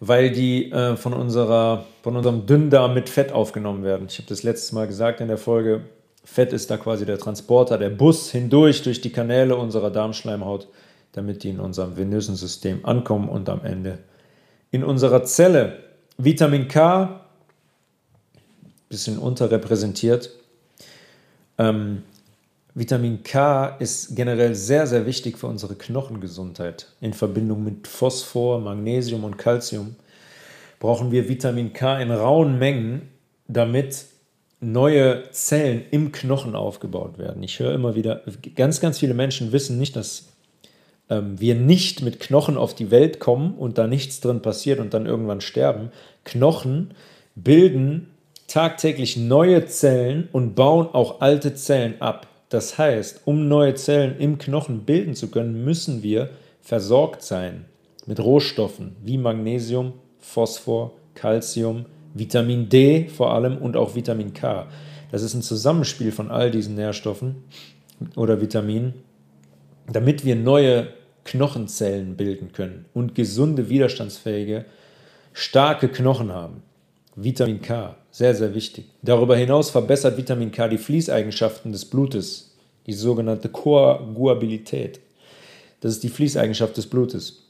weil die äh, von, unserer, von unserem Dünndarm mit Fett aufgenommen werden. Ich habe das letztes Mal gesagt in der Folge, Fett ist da quasi der Transporter, der Bus hindurch durch die Kanäle unserer Darmschleimhaut, damit die in unserem venösen System ankommen und am Ende in unserer Zelle. Vitamin K, bisschen unterrepräsentiert. Ähm, Vitamin K ist generell sehr, sehr wichtig für unsere Knochengesundheit. In Verbindung mit Phosphor, Magnesium und Calcium brauchen wir Vitamin K in rauen Mengen, damit neue Zellen im Knochen aufgebaut werden. Ich höre immer wieder, ganz, ganz viele Menschen wissen nicht, dass ähm, wir nicht mit Knochen auf die Welt kommen und da nichts drin passiert und dann irgendwann sterben. Knochen bilden tagtäglich neue Zellen und bauen auch alte Zellen ab. Das heißt, um neue Zellen im Knochen bilden zu können, müssen wir versorgt sein mit Rohstoffen wie Magnesium, Phosphor, Calcium, Vitamin D vor allem und auch Vitamin K. Das ist ein Zusammenspiel von all diesen Nährstoffen oder Vitaminen, damit wir neue Knochenzellen bilden können und gesunde, widerstandsfähige, starke Knochen haben. Vitamin K, sehr, sehr wichtig. Darüber hinaus verbessert Vitamin K die Fließeigenschaften des Blutes, die sogenannte Koagulabilität. Das ist die Fließeigenschaft des Blutes.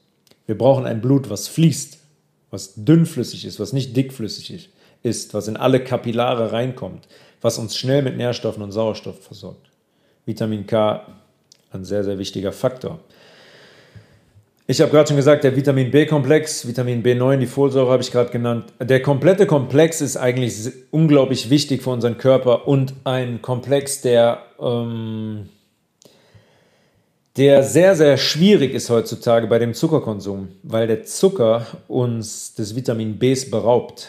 Wir brauchen ein Blut, was fließt, was dünnflüssig ist, was nicht dickflüssig ist, was in alle Kapillare reinkommt, was uns schnell mit Nährstoffen und Sauerstoff versorgt. Vitamin K, ein sehr, sehr wichtiger Faktor. Ich habe gerade schon gesagt, der Vitamin B-Komplex, Vitamin B9, die Folsäure habe ich gerade genannt. Der komplette Komplex ist eigentlich unglaublich wichtig für unseren Körper und ein Komplex, der, ähm, der sehr, sehr schwierig ist heutzutage bei dem Zuckerkonsum, weil der Zucker uns des Vitamin Bs beraubt.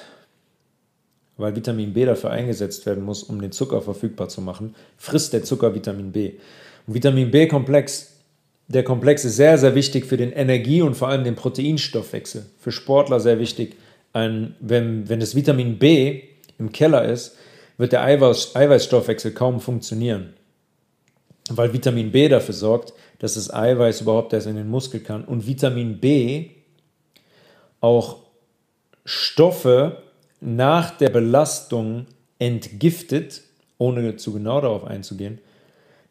Weil Vitamin B dafür eingesetzt werden muss, um den Zucker verfügbar zu machen, frisst der Zucker Vitamin B. Vitamin B-Komplex der Komplex ist sehr, sehr wichtig für den Energie- und vor allem den Proteinstoffwechsel. Für Sportler sehr wichtig. Ein, wenn, wenn das Vitamin B im Keller ist, wird der Eiweiß, Eiweißstoffwechsel kaum funktionieren. Weil Vitamin B dafür sorgt, dass das Eiweiß überhaupt erst in den Muskel kann. Und Vitamin B auch Stoffe nach der Belastung entgiftet, ohne zu genau darauf einzugehen,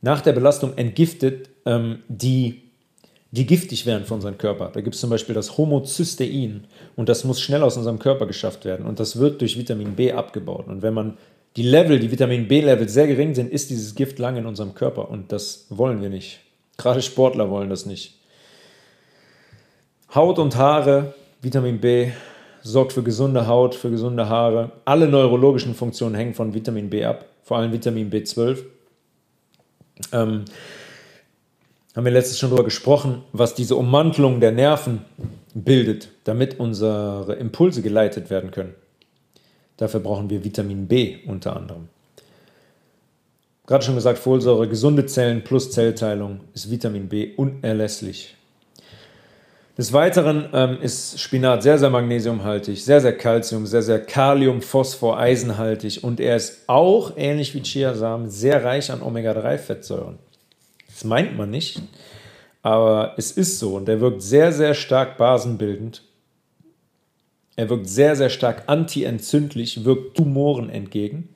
nach der Belastung entgiftet, ähm, die, die giftig wären für unseren Körper. Da gibt es zum Beispiel das Homozystein und das muss schnell aus unserem Körper geschafft werden und das wird durch Vitamin B abgebaut. Und wenn man die Level, die Vitamin B-Level sehr gering sind, ist dieses Gift lange in unserem Körper und das wollen wir nicht. Gerade Sportler wollen das nicht. Haut und Haare, Vitamin B sorgt für gesunde Haut, für gesunde Haare. Alle neurologischen Funktionen hängen von Vitamin B ab, vor allem Vitamin B12. Ähm, haben wir letztes schon darüber gesprochen, was diese Ummantelung der Nerven bildet, damit unsere Impulse geleitet werden können. Dafür brauchen wir Vitamin B unter anderem. Gerade schon gesagt, Folsäure, gesunde Zellen plus Zellteilung ist Vitamin B unerlässlich. Des Weiteren ähm, ist Spinat sehr, sehr magnesiumhaltig, sehr, sehr Calcium, sehr, sehr Kalium, Phosphor, Eisenhaltig und er ist auch, ähnlich wie Chiasamen, sehr reich an Omega-3-Fettsäuren. Das meint man nicht, aber es ist so und er wirkt sehr, sehr stark basenbildend. Er wirkt sehr, sehr stark antientzündlich, wirkt Tumoren entgegen.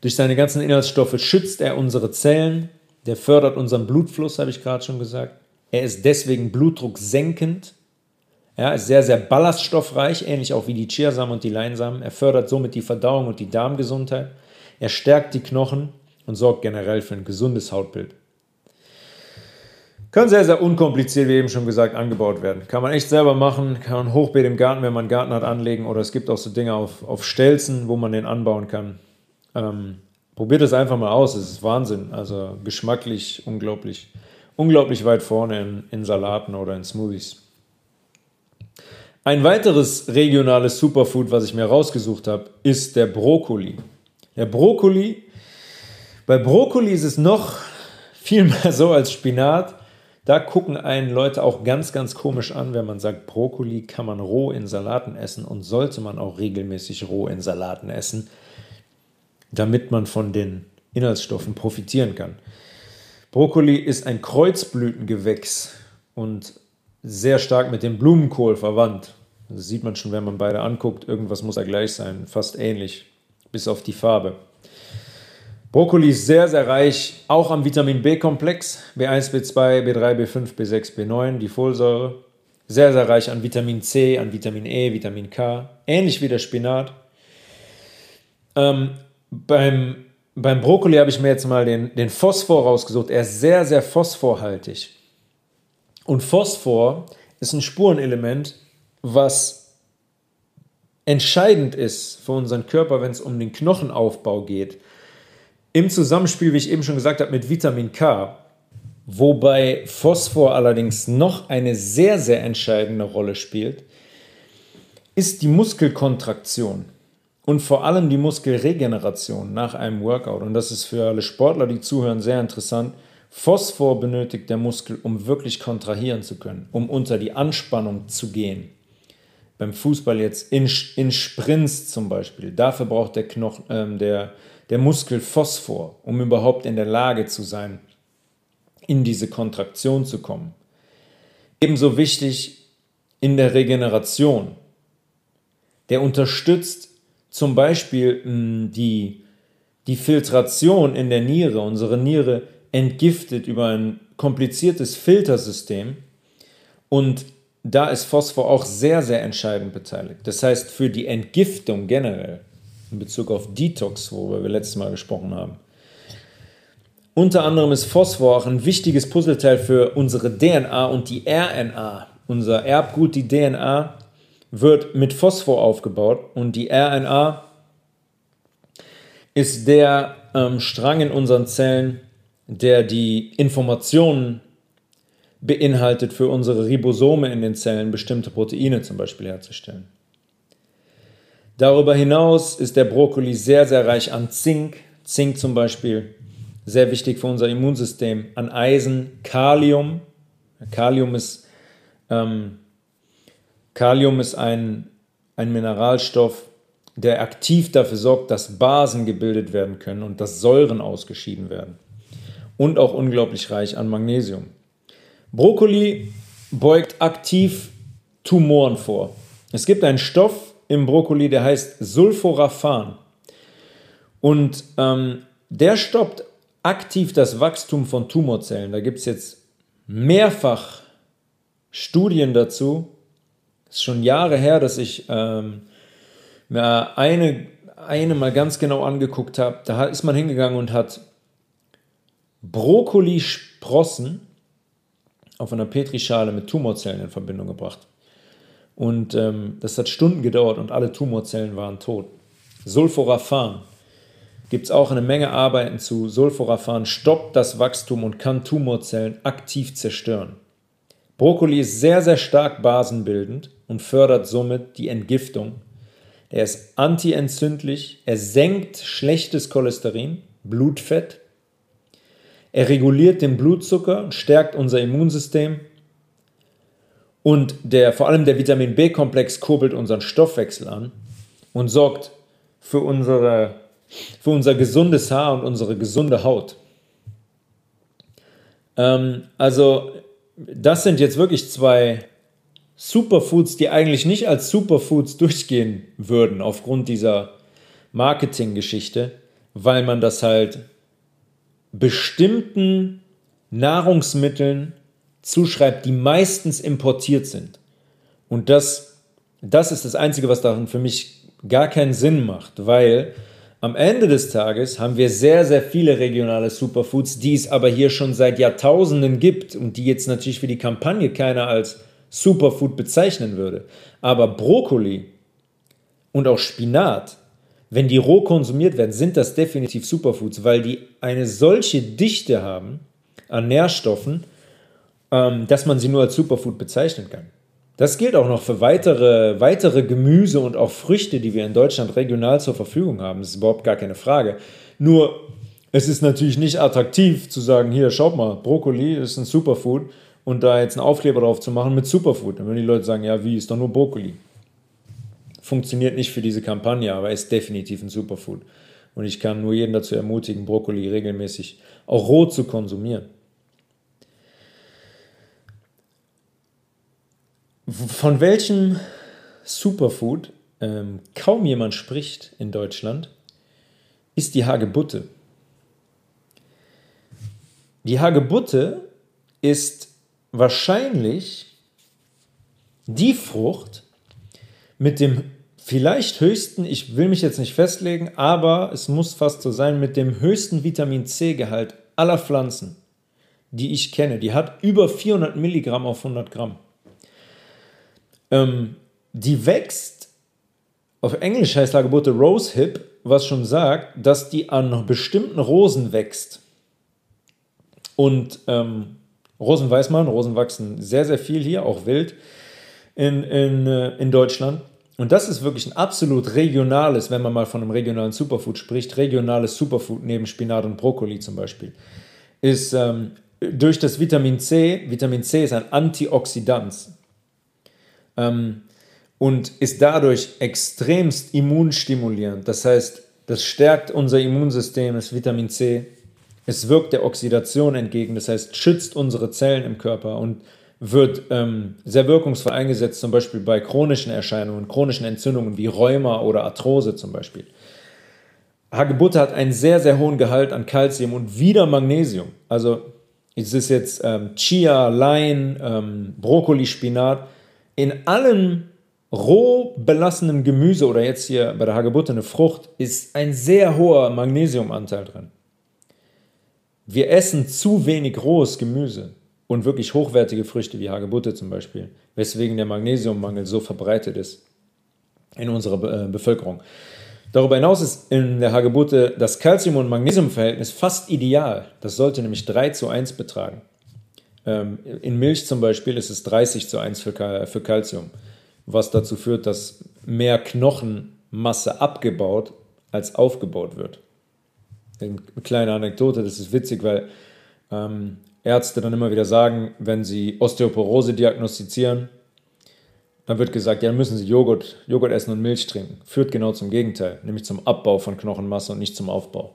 Durch seine ganzen Inhaltsstoffe schützt er unsere Zellen, der fördert unseren Blutfluss, habe ich gerade schon gesagt. Er ist deswegen Blutdruck senkend. Er ist sehr, sehr ballaststoffreich, ähnlich auch wie die Chiasamen und die Leinsamen. Er fördert somit die Verdauung und die Darmgesundheit. Er stärkt die Knochen und sorgt generell für ein gesundes Hautbild. Können sehr, sehr unkompliziert, wie eben schon gesagt, angebaut werden. Kann man echt selber machen, kann man Hochbeet im Garten, wenn man einen Garten hat, anlegen oder es gibt auch so Dinge auf, auf Stelzen, wo man den anbauen kann. Ähm, probiert es einfach mal aus, es ist Wahnsinn. Also geschmacklich unglaublich unglaublich weit vorne in, in Salaten oder in Smoothies. Ein weiteres regionales Superfood, was ich mir rausgesucht habe, ist der Brokkoli. Der Brokkoli, bei Brokkoli ist es noch viel mehr so als Spinat. Da gucken einen Leute auch ganz, ganz komisch an, wenn man sagt, Brokkoli kann man roh in Salaten essen und sollte man auch regelmäßig roh in Salaten essen, damit man von den Inhaltsstoffen profitieren kann. Brokkoli ist ein Kreuzblütengewächs und sehr stark mit dem Blumenkohl verwandt. Das sieht man schon, wenn man beide anguckt. Irgendwas muss da gleich sein, fast ähnlich, bis auf die Farbe. Brokkoli ist sehr, sehr reich, auch am Vitamin B-Komplex, B1, B2, B3, B5, B6, B9, die Folsäure. Sehr, sehr reich an Vitamin C, an Vitamin E, Vitamin K, ähnlich wie der Spinat. Ähm, beim beim Brokkoli habe ich mir jetzt mal den, den Phosphor rausgesucht. Er ist sehr, sehr phosphorhaltig. Und Phosphor ist ein Spurenelement, was entscheidend ist für unseren Körper, wenn es um den Knochenaufbau geht. Im Zusammenspiel, wie ich eben schon gesagt habe, mit Vitamin K. Wobei Phosphor allerdings noch eine sehr, sehr entscheidende Rolle spielt, ist die Muskelkontraktion und vor allem die Muskelregeneration nach einem Workout. Und das ist für alle Sportler, die zuhören, sehr interessant. Phosphor benötigt der Muskel, um wirklich kontrahieren zu können, um unter die Anspannung zu gehen. Beim Fußball jetzt in, in Sprints zum Beispiel. Dafür braucht der, Knochen, äh, der, der Muskel Phosphor, um überhaupt in der Lage zu sein, in diese Kontraktion zu kommen. Ebenso wichtig in der Regeneration. Der unterstützt zum Beispiel mh, die, die Filtration in der Niere. Unsere Niere entgiftet über ein kompliziertes Filtersystem und da ist Phosphor auch sehr, sehr entscheidend beteiligt. Das heißt, für die Entgiftung generell, in Bezug auf Detox, worüber wir letztes Mal gesprochen haben, unter anderem ist Phosphor auch ein wichtiges Puzzleteil für unsere DNA und die RNA. Unser Erbgut, die DNA, wird mit Phosphor aufgebaut und die RNA ist der ähm, Strang in unseren Zellen, der die Informationen beinhaltet für unsere Ribosome in den Zellen, bestimmte Proteine zum Beispiel herzustellen. Darüber hinaus ist der Brokkoli sehr, sehr reich an Zink. Zink zum Beispiel sehr wichtig für unser Immunsystem, an Eisen, Kalium. Kalium ist, ähm, Kalium ist ein, ein Mineralstoff, der aktiv dafür sorgt, dass Basen gebildet werden können und dass Säuren ausgeschieden werden. Und auch unglaublich reich an Magnesium. Brokkoli beugt aktiv Tumoren vor. Es gibt einen Stoff im Brokkoli, der heißt Sulforaphan. Und ähm, der stoppt aktiv das Wachstum von Tumorzellen. Da gibt es jetzt mehrfach Studien dazu. Es ist schon Jahre her, dass ich ähm, mir eine, eine mal ganz genau angeguckt habe. Da ist man hingegangen und hat Brokkolisprossen auf einer Petrischale mit Tumorzellen in Verbindung gebracht. Und ähm, das hat Stunden gedauert und alle Tumorzellen waren tot. Sulforaphan gibt es auch eine Menge Arbeiten zu. Sulforaphan stoppt das Wachstum und kann Tumorzellen aktiv zerstören. Brokkoli ist sehr, sehr stark basenbildend und fördert somit die Entgiftung. Er ist antientzündlich, er senkt schlechtes Cholesterin, Blutfett, er reguliert den Blutzucker und stärkt unser Immunsystem. Und der, vor allem der Vitamin B-Komplex kurbelt unseren Stoffwechsel an und sorgt für unsere für unser gesundes Haar und unsere gesunde Haut. Ähm, also das sind jetzt wirklich zwei Superfoods, die eigentlich nicht als Superfoods durchgehen würden aufgrund dieser Marketinggeschichte, weil man das halt bestimmten Nahrungsmitteln zuschreibt, die meistens importiert sind. Und das, das ist das Einzige, was darin für mich gar keinen Sinn macht, weil am Ende des Tages haben wir sehr, sehr viele regionale Superfoods, die es aber hier schon seit Jahrtausenden gibt und die jetzt natürlich für die Kampagne keiner als Superfood bezeichnen würde. Aber Brokkoli und auch Spinat, wenn die roh konsumiert werden, sind das definitiv Superfoods, weil die eine solche Dichte haben an Nährstoffen, dass man sie nur als Superfood bezeichnen kann. Das gilt auch noch für weitere, weitere Gemüse und auch Früchte, die wir in Deutschland regional zur Verfügung haben. Das ist überhaupt gar keine Frage. Nur, es ist natürlich nicht attraktiv zu sagen, hier, schaut mal, Brokkoli ist ein Superfood und da jetzt einen Aufkleber drauf zu machen mit Superfood. Dann würden die Leute sagen, ja, wie, ist doch nur Brokkoli. Funktioniert nicht für diese Kampagne, aber ist definitiv ein Superfood. Und ich kann nur jeden dazu ermutigen, Brokkoli regelmäßig auch roh zu konsumieren. Von welchem Superfood ähm, kaum jemand spricht in Deutschland, ist die Hagebutte. Die Hagebutte ist wahrscheinlich die Frucht mit dem vielleicht höchsten, ich will mich jetzt nicht festlegen, aber es muss fast so sein, mit dem höchsten Vitamin C-Gehalt aller Pflanzen, die ich kenne. Die hat über 400 Milligramm auf 100 Gramm. Ähm, die wächst, auf Englisch heißt Hagebutte Rose Hip, was schon sagt, dass die an bestimmten Rosen wächst. Und ähm, Rosen weiß man, Rosen wachsen sehr, sehr viel hier, auch wild in, in, äh, in Deutschland. Und das ist wirklich ein absolut regionales, wenn man mal von einem regionalen Superfood spricht, regionales Superfood neben Spinat und Brokkoli zum Beispiel, ist ähm, durch das Vitamin C, Vitamin C ist ein Antioxidant ähm, und ist dadurch extremst immunstimulierend. Das heißt, das stärkt unser Immunsystem, das Vitamin C. Es wirkt der Oxidation entgegen, das heißt, schützt unsere Zellen im Körper und wird ähm, sehr wirkungsvoll eingesetzt, zum Beispiel bei chronischen Erscheinungen, chronischen Entzündungen wie Rheuma oder Arthrose zum Beispiel. Hagebutte hat einen sehr, sehr hohen Gehalt an Kalzium und wieder Magnesium. Also es ist jetzt ähm, Chia, Lein, ähm, Brokkoli, Spinat. In allem roh belassenen Gemüse oder jetzt hier bei der Hagebutte eine Frucht ist ein sehr hoher Magnesiumanteil drin. Wir essen zu wenig rohes Gemüse und wirklich hochwertige Früchte wie Hagebutte zum Beispiel, weswegen der Magnesiummangel so verbreitet ist in unserer äh, Bevölkerung. Darüber hinaus ist in der Hagebutte das Calcium- und Magnesiumverhältnis fast ideal. Das sollte nämlich 3 zu 1 betragen. Ähm, in Milch zum Beispiel ist es 30 zu 1 für, Calcium, was dazu führt, dass mehr Knochenmasse abgebaut als aufgebaut wird. Eine kleine Anekdote, das ist witzig, weil ähm, Ärzte dann immer wieder sagen, wenn sie Osteoporose diagnostizieren, dann wird gesagt, ja, dann müssen sie Joghurt, Joghurt essen und Milch trinken. Führt genau zum Gegenteil, nämlich zum Abbau von Knochenmasse und nicht zum Aufbau.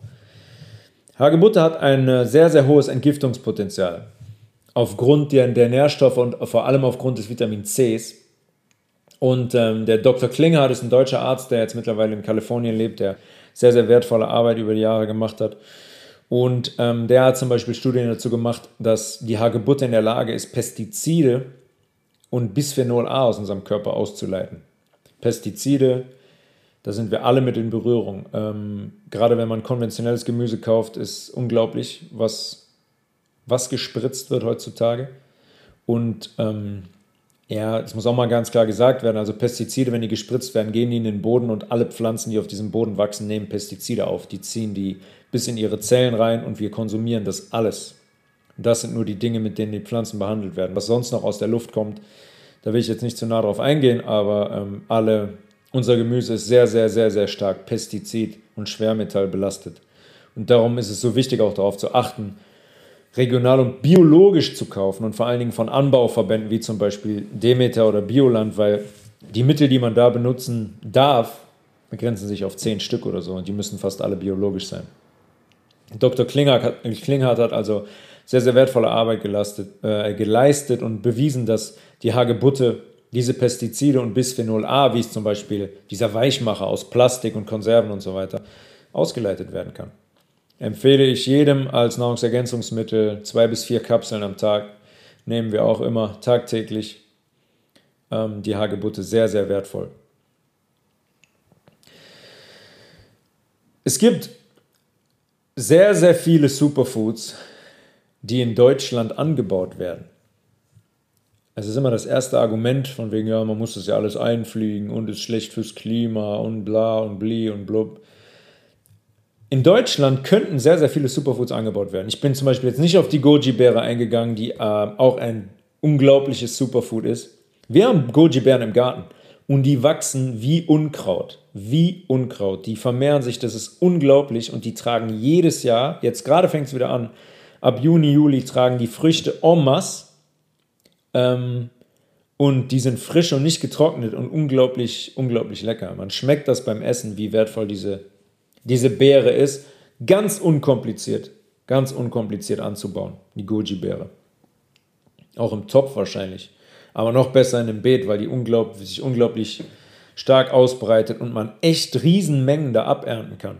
Hagebutte hat ein äh, sehr, sehr hohes Entgiftungspotenzial. Aufgrund der, der Nährstoffe und vor allem aufgrund des Vitamin Cs. Und ähm, der Dr. Klinghardt ist ein deutscher Arzt, der jetzt mittlerweile in Kalifornien lebt, der sehr, sehr wertvolle Arbeit über die Jahre gemacht hat. Und ähm, der hat zum Beispiel Studien dazu gemacht, dass die Hagebutte in der Lage ist, Pestizide und Bisphenol A aus unserem Körper auszuleiten. Pestizide, da sind wir alle mit in Berührung. Ähm, gerade wenn man konventionelles Gemüse kauft, ist unglaublich, was, was gespritzt wird heutzutage. Und ähm, ja, es muss auch mal ganz klar gesagt werden, also Pestizide, wenn die gespritzt werden, gehen die in den Boden und alle Pflanzen, die auf diesem Boden wachsen, nehmen Pestizide auf. Die ziehen die bis in ihre Zellen rein und wir konsumieren das alles. das sind nur die Dinge, mit denen die Pflanzen behandelt werden. Was sonst noch aus der Luft kommt, da will ich jetzt nicht zu nah drauf eingehen, aber ähm, alle, unser Gemüse ist sehr, sehr, sehr, sehr stark Pestizid- und Schwermetall belastet. Und darum ist es so wichtig, auch darauf zu achten, regional und biologisch zu kaufen und vor allen Dingen von Anbauverbänden wie zum Beispiel Demeter oder Bioland, weil die Mittel, die man da benutzen darf, begrenzen sich auf zehn Stück oder so und die müssen fast alle biologisch sein. Dr. Klinghardt, hat also sehr, sehr wertvolle Arbeit gelastet, äh, geleistet und bewiesen, dass die Hagebutte diese Pestizide und Bisphenol A, wie es zum Beispiel dieser Weichmacher aus Plastik und Konserven und so weiter, ausgeleitet werden kann empfehle ich jedem als Nahrungsergänzungsmittel zwei bis vier Kapseln am Tag. Nehmen wir auch immer tagtäglich ähm, die Hagebutte sehr, sehr wertvoll. Es gibt sehr, sehr viele Superfoods, die in Deutschland angebaut werden. Es ist immer das erste Argument von wegen, ja, man muss das ja alles einfliegen und ist schlecht fürs Klima und bla und bli und blub in Deutschland könnten sehr, sehr viele Superfoods angebaut werden. Ich bin zum Beispiel jetzt nicht auf die Goji-Beere eingegangen, die äh, auch ein unglaubliches Superfood ist. Wir haben Goji-Beeren im Garten und die wachsen wie Unkraut. Wie Unkraut. Die vermehren sich, das ist unglaublich und die tragen jedes Jahr, jetzt gerade fängt es wieder an, ab Juni, Juli tragen die Früchte en masse ähm, und die sind frisch und nicht getrocknet und unglaublich, unglaublich lecker. Man schmeckt das beim Essen, wie wertvoll diese diese Beere ist. Ganz unkompliziert, ganz unkompliziert anzubauen, die Goji-Beere. Auch im Topf wahrscheinlich. Aber noch besser in einem Beet, weil die unglaublich, sich unglaublich stark ausbreitet und man echt Riesenmengen da abernten kann.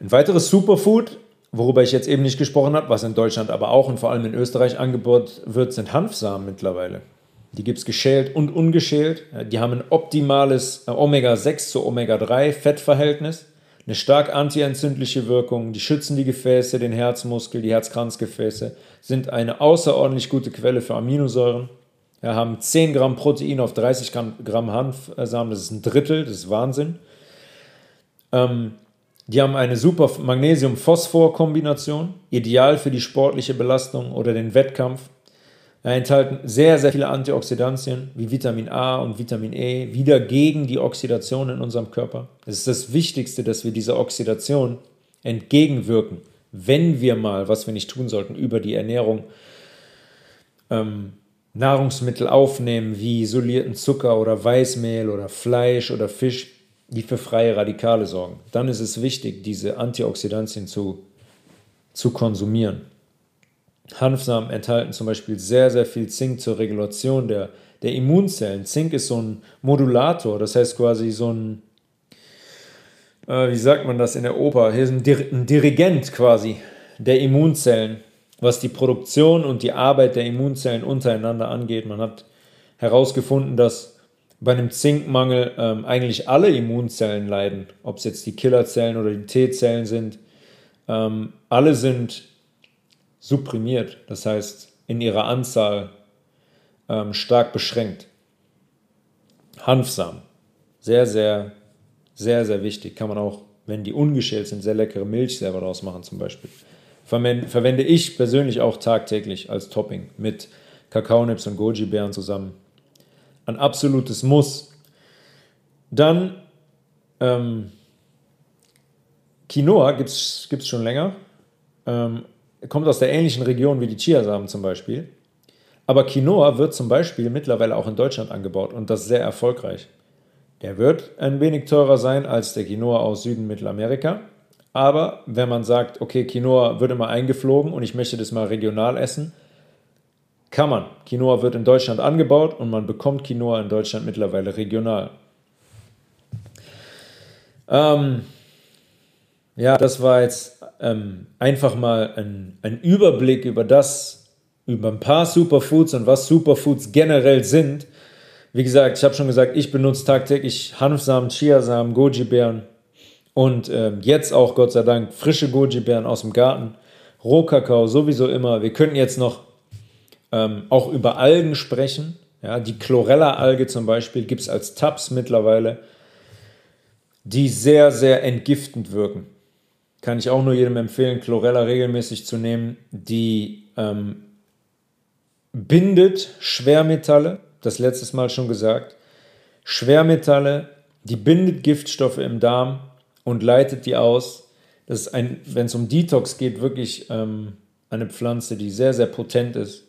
Ein weiteres Superfood, worüber ich jetzt eben nicht gesprochen habe, was in Deutschland aber auch und vor allem in Österreich angebaut wird, sind Hanfsamen mittlerweile. Die gibt es geschält und ungeschält. Die haben ein optimales Omega-6 zu Omega-3-Fettverhältnis, eine stark antientzündliche Wirkung. Die schützen die Gefäße, den Herzmuskel, die Herzkranzgefäße, sind eine außerordentlich gute Quelle für Aminosäuren. Ja, haben 10 Gramm Protein auf 30 Gramm, Gramm Hanfsamen, das ist ein Drittel, das ist Wahnsinn. Ähm, die haben eine super Magnesium-Phosphor-Kombination, ideal für die sportliche Belastung oder den Wettkampf. Er enthalten sehr, sehr viele Antioxidantien wie Vitamin A und Vitamin E, wieder gegen die Oxidation in unserem Körper. Es ist das Wichtigste, dass wir dieser Oxidation entgegenwirken, wenn wir mal, was wir nicht tun sollten, über die Ernährung ähm, Nahrungsmittel aufnehmen, wie isolierten Zucker oder Weißmehl oder Fleisch oder Fisch, die für freie Radikale sorgen. Dann ist es wichtig, diese Antioxidantien zu, zu konsumieren. Hanfsamen enthalten zum Beispiel sehr, sehr viel Zink zur Regulation der, der Immunzellen. Zink ist so ein Modulator, das heißt quasi so ein, äh, wie sagt man das in der Oper, hier ist ein, Dir ein Dirigent quasi der Immunzellen, was die Produktion und die Arbeit der Immunzellen untereinander angeht. Man hat herausgefunden, dass bei einem Zinkmangel ähm, eigentlich alle Immunzellen leiden, ob es jetzt die Killerzellen oder die T-Zellen sind. Ähm, alle sind supprimiert, das heißt in ihrer Anzahl ähm, stark beschränkt. Hanfsamen, sehr, sehr, sehr, sehr wichtig. Kann man auch, wenn die ungeschält sind, sehr leckere Milch selber draus machen zum Beispiel. Verwende ich persönlich auch tagtäglich als Topping mit Kakaonips und Goji-Beeren zusammen. Ein absolutes Muss. Dann ähm, Quinoa gibt es schon länger. Ähm, kommt aus der ähnlichen Region wie die Chiasamen zum Beispiel. Aber Quinoa wird zum Beispiel mittlerweile auch in Deutschland angebaut und das sehr erfolgreich. Der wird ein wenig teurer sein als der Quinoa aus Süden Mittelamerika. Aber wenn man sagt, okay, Quinoa wird immer eingeflogen und ich möchte das mal regional essen, kann man. Quinoa wird in Deutschland angebaut und man bekommt Quinoa in Deutschland mittlerweile regional. Ähm, ja, das war jetzt ähm, einfach mal ein, ein Überblick über das, über ein paar Superfoods und was Superfoods generell sind. Wie gesagt, ich habe schon gesagt, ich benutze tagtäglich Hanfsamen, Chiasamen, Goji-Beeren und ähm, jetzt auch Gott sei Dank frische Goji-Beeren aus dem Garten, Rohkakao sowieso immer. Wir könnten jetzt noch ähm, auch über Algen sprechen. Ja, die Chlorella-Alge zum Beispiel gibt es als Tabs mittlerweile, die sehr, sehr entgiftend wirken kann ich auch nur jedem empfehlen, Chlorella regelmäßig zu nehmen. Die ähm, bindet Schwermetalle, das letztes Mal schon gesagt. Schwermetalle, die bindet Giftstoffe im Darm und leitet die aus. Das ist ein, wenn es um Detox geht, wirklich ähm, eine Pflanze, die sehr, sehr potent ist.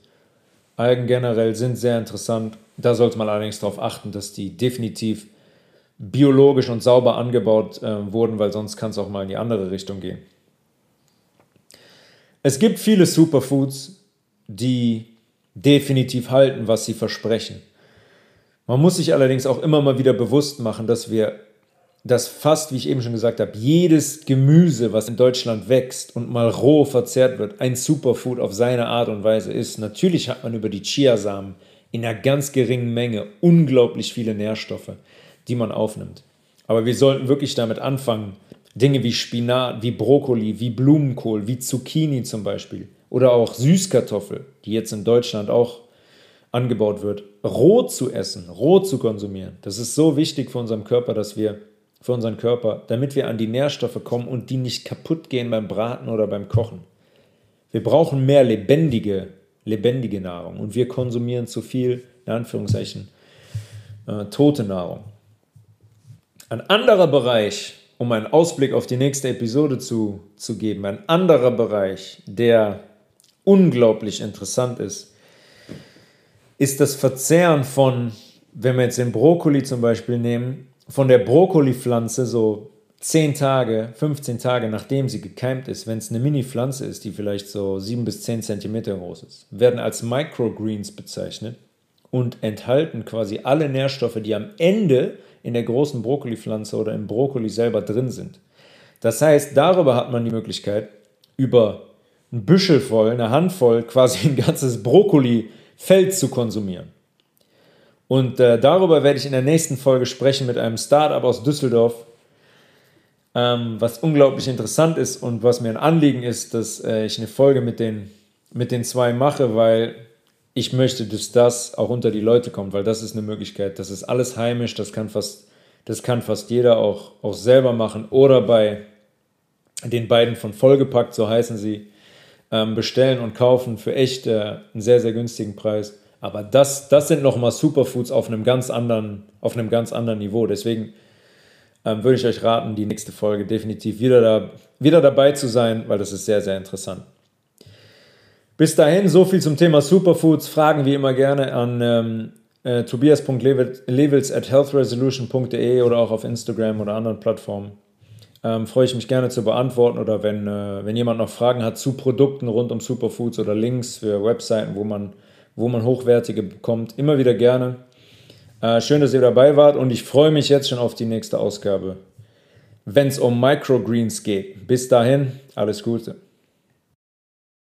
Algen generell sind sehr interessant. Da sollte man allerdings darauf achten, dass die definitiv biologisch und sauber angebaut äh, wurden, weil sonst kann es auch mal in die andere Richtung gehen. Es gibt viele Superfoods, die definitiv halten, was sie versprechen. Man muss sich allerdings auch immer mal wieder bewusst machen, dass wir dass fast, wie ich eben schon gesagt habe, jedes Gemüse, was in Deutschland wächst und mal roh verzehrt wird, ein Superfood auf seine Art und Weise ist. Natürlich hat man über die Chiasamen in einer ganz geringen Menge unglaublich viele Nährstoffe die man aufnimmt. Aber wir sollten wirklich damit anfangen, Dinge wie Spinat, wie Brokkoli, wie Blumenkohl, wie Zucchini zum Beispiel oder auch Süßkartoffel, die jetzt in Deutschland auch angebaut wird, roh zu essen, roh zu konsumieren. Das ist so wichtig für unseren Körper, dass wir für unseren Körper, damit wir an die Nährstoffe kommen und die nicht kaputt gehen beim Braten oder beim Kochen. Wir brauchen mehr lebendige, lebendige Nahrung und wir konsumieren zu viel, in Anführungszeichen, äh, tote Nahrung. Ein anderer Bereich, um einen Ausblick auf die nächste Episode zu, zu geben, ein anderer Bereich, der unglaublich interessant ist, ist das Verzehren von, wenn wir jetzt den Brokkoli zum Beispiel nehmen, von der Brokkolipflanze so 10 Tage, 15 Tage nachdem sie gekeimt ist, wenn es eine Mini-Pflanze ist, die vielleicht so 7 bis 10 Zentimeter groß ist, werden als Microgreens bezeichnet und enthalten quasi alle Nährstoffe, die am Ende in der großen Brokkolipflanze oder im Brokkoli selber drin sind. Das heißt, darüber hat man die Möglichkeit, über ein Büschel voll, eine Handvoll, quasi ein ganzes Brokkolifeld zu konsumieren. Und äh, darüber werde ich in der nächsten Folge sprechen mit einem Startup aus Düsseldorf, ähm, was unglaublich interessant ist und was mir ein Anliegen ist, dass äh, ich eine Folge mit den, mit den zwei mache, weil ich möchte, dass das auch unter die Leute kommt, weil das ist eine Möglichkeit. Das ist alles heimisch, das kann fast, das kann fast jeder auch, auch selber machen oder bei den beiden von Vollgepackt, so heißen sie, ähm, bestellen und kaufen für echt äh, einen sehr, sehr günstigen Preis. Aber das, das sind nochmal Superfoods auf einem ganz anderen, auf einem ganz anderen Niveau. Deswegen ähm, würde ich euch raten, die nächste Folge definitiv wieder, da, wieder dabei zu sein, weil das ist sehr, sehr interessant. Bis dahin, so viel zum Thema Superfoods. Fragen wie immer gerne an ähm, äh, tobias.levels at healthresolution.de oder auch auf Instagram oder anderen Plattformen. Ähm, freue ich mich gerne zu beantworten oder wenn, äh, wenn jemand noch Fragen hat zu Produkten rund um Superfoods oder Links für Webseiten, wo man, wo man hochwertige bekommt, immer wieder gerne. Äh, schön, dass ihr dabei wart und ich freue mich jetzt schon auf die nächste Ausgabe, wenn es um Microgreens geht. Bis dahin, alles Gute.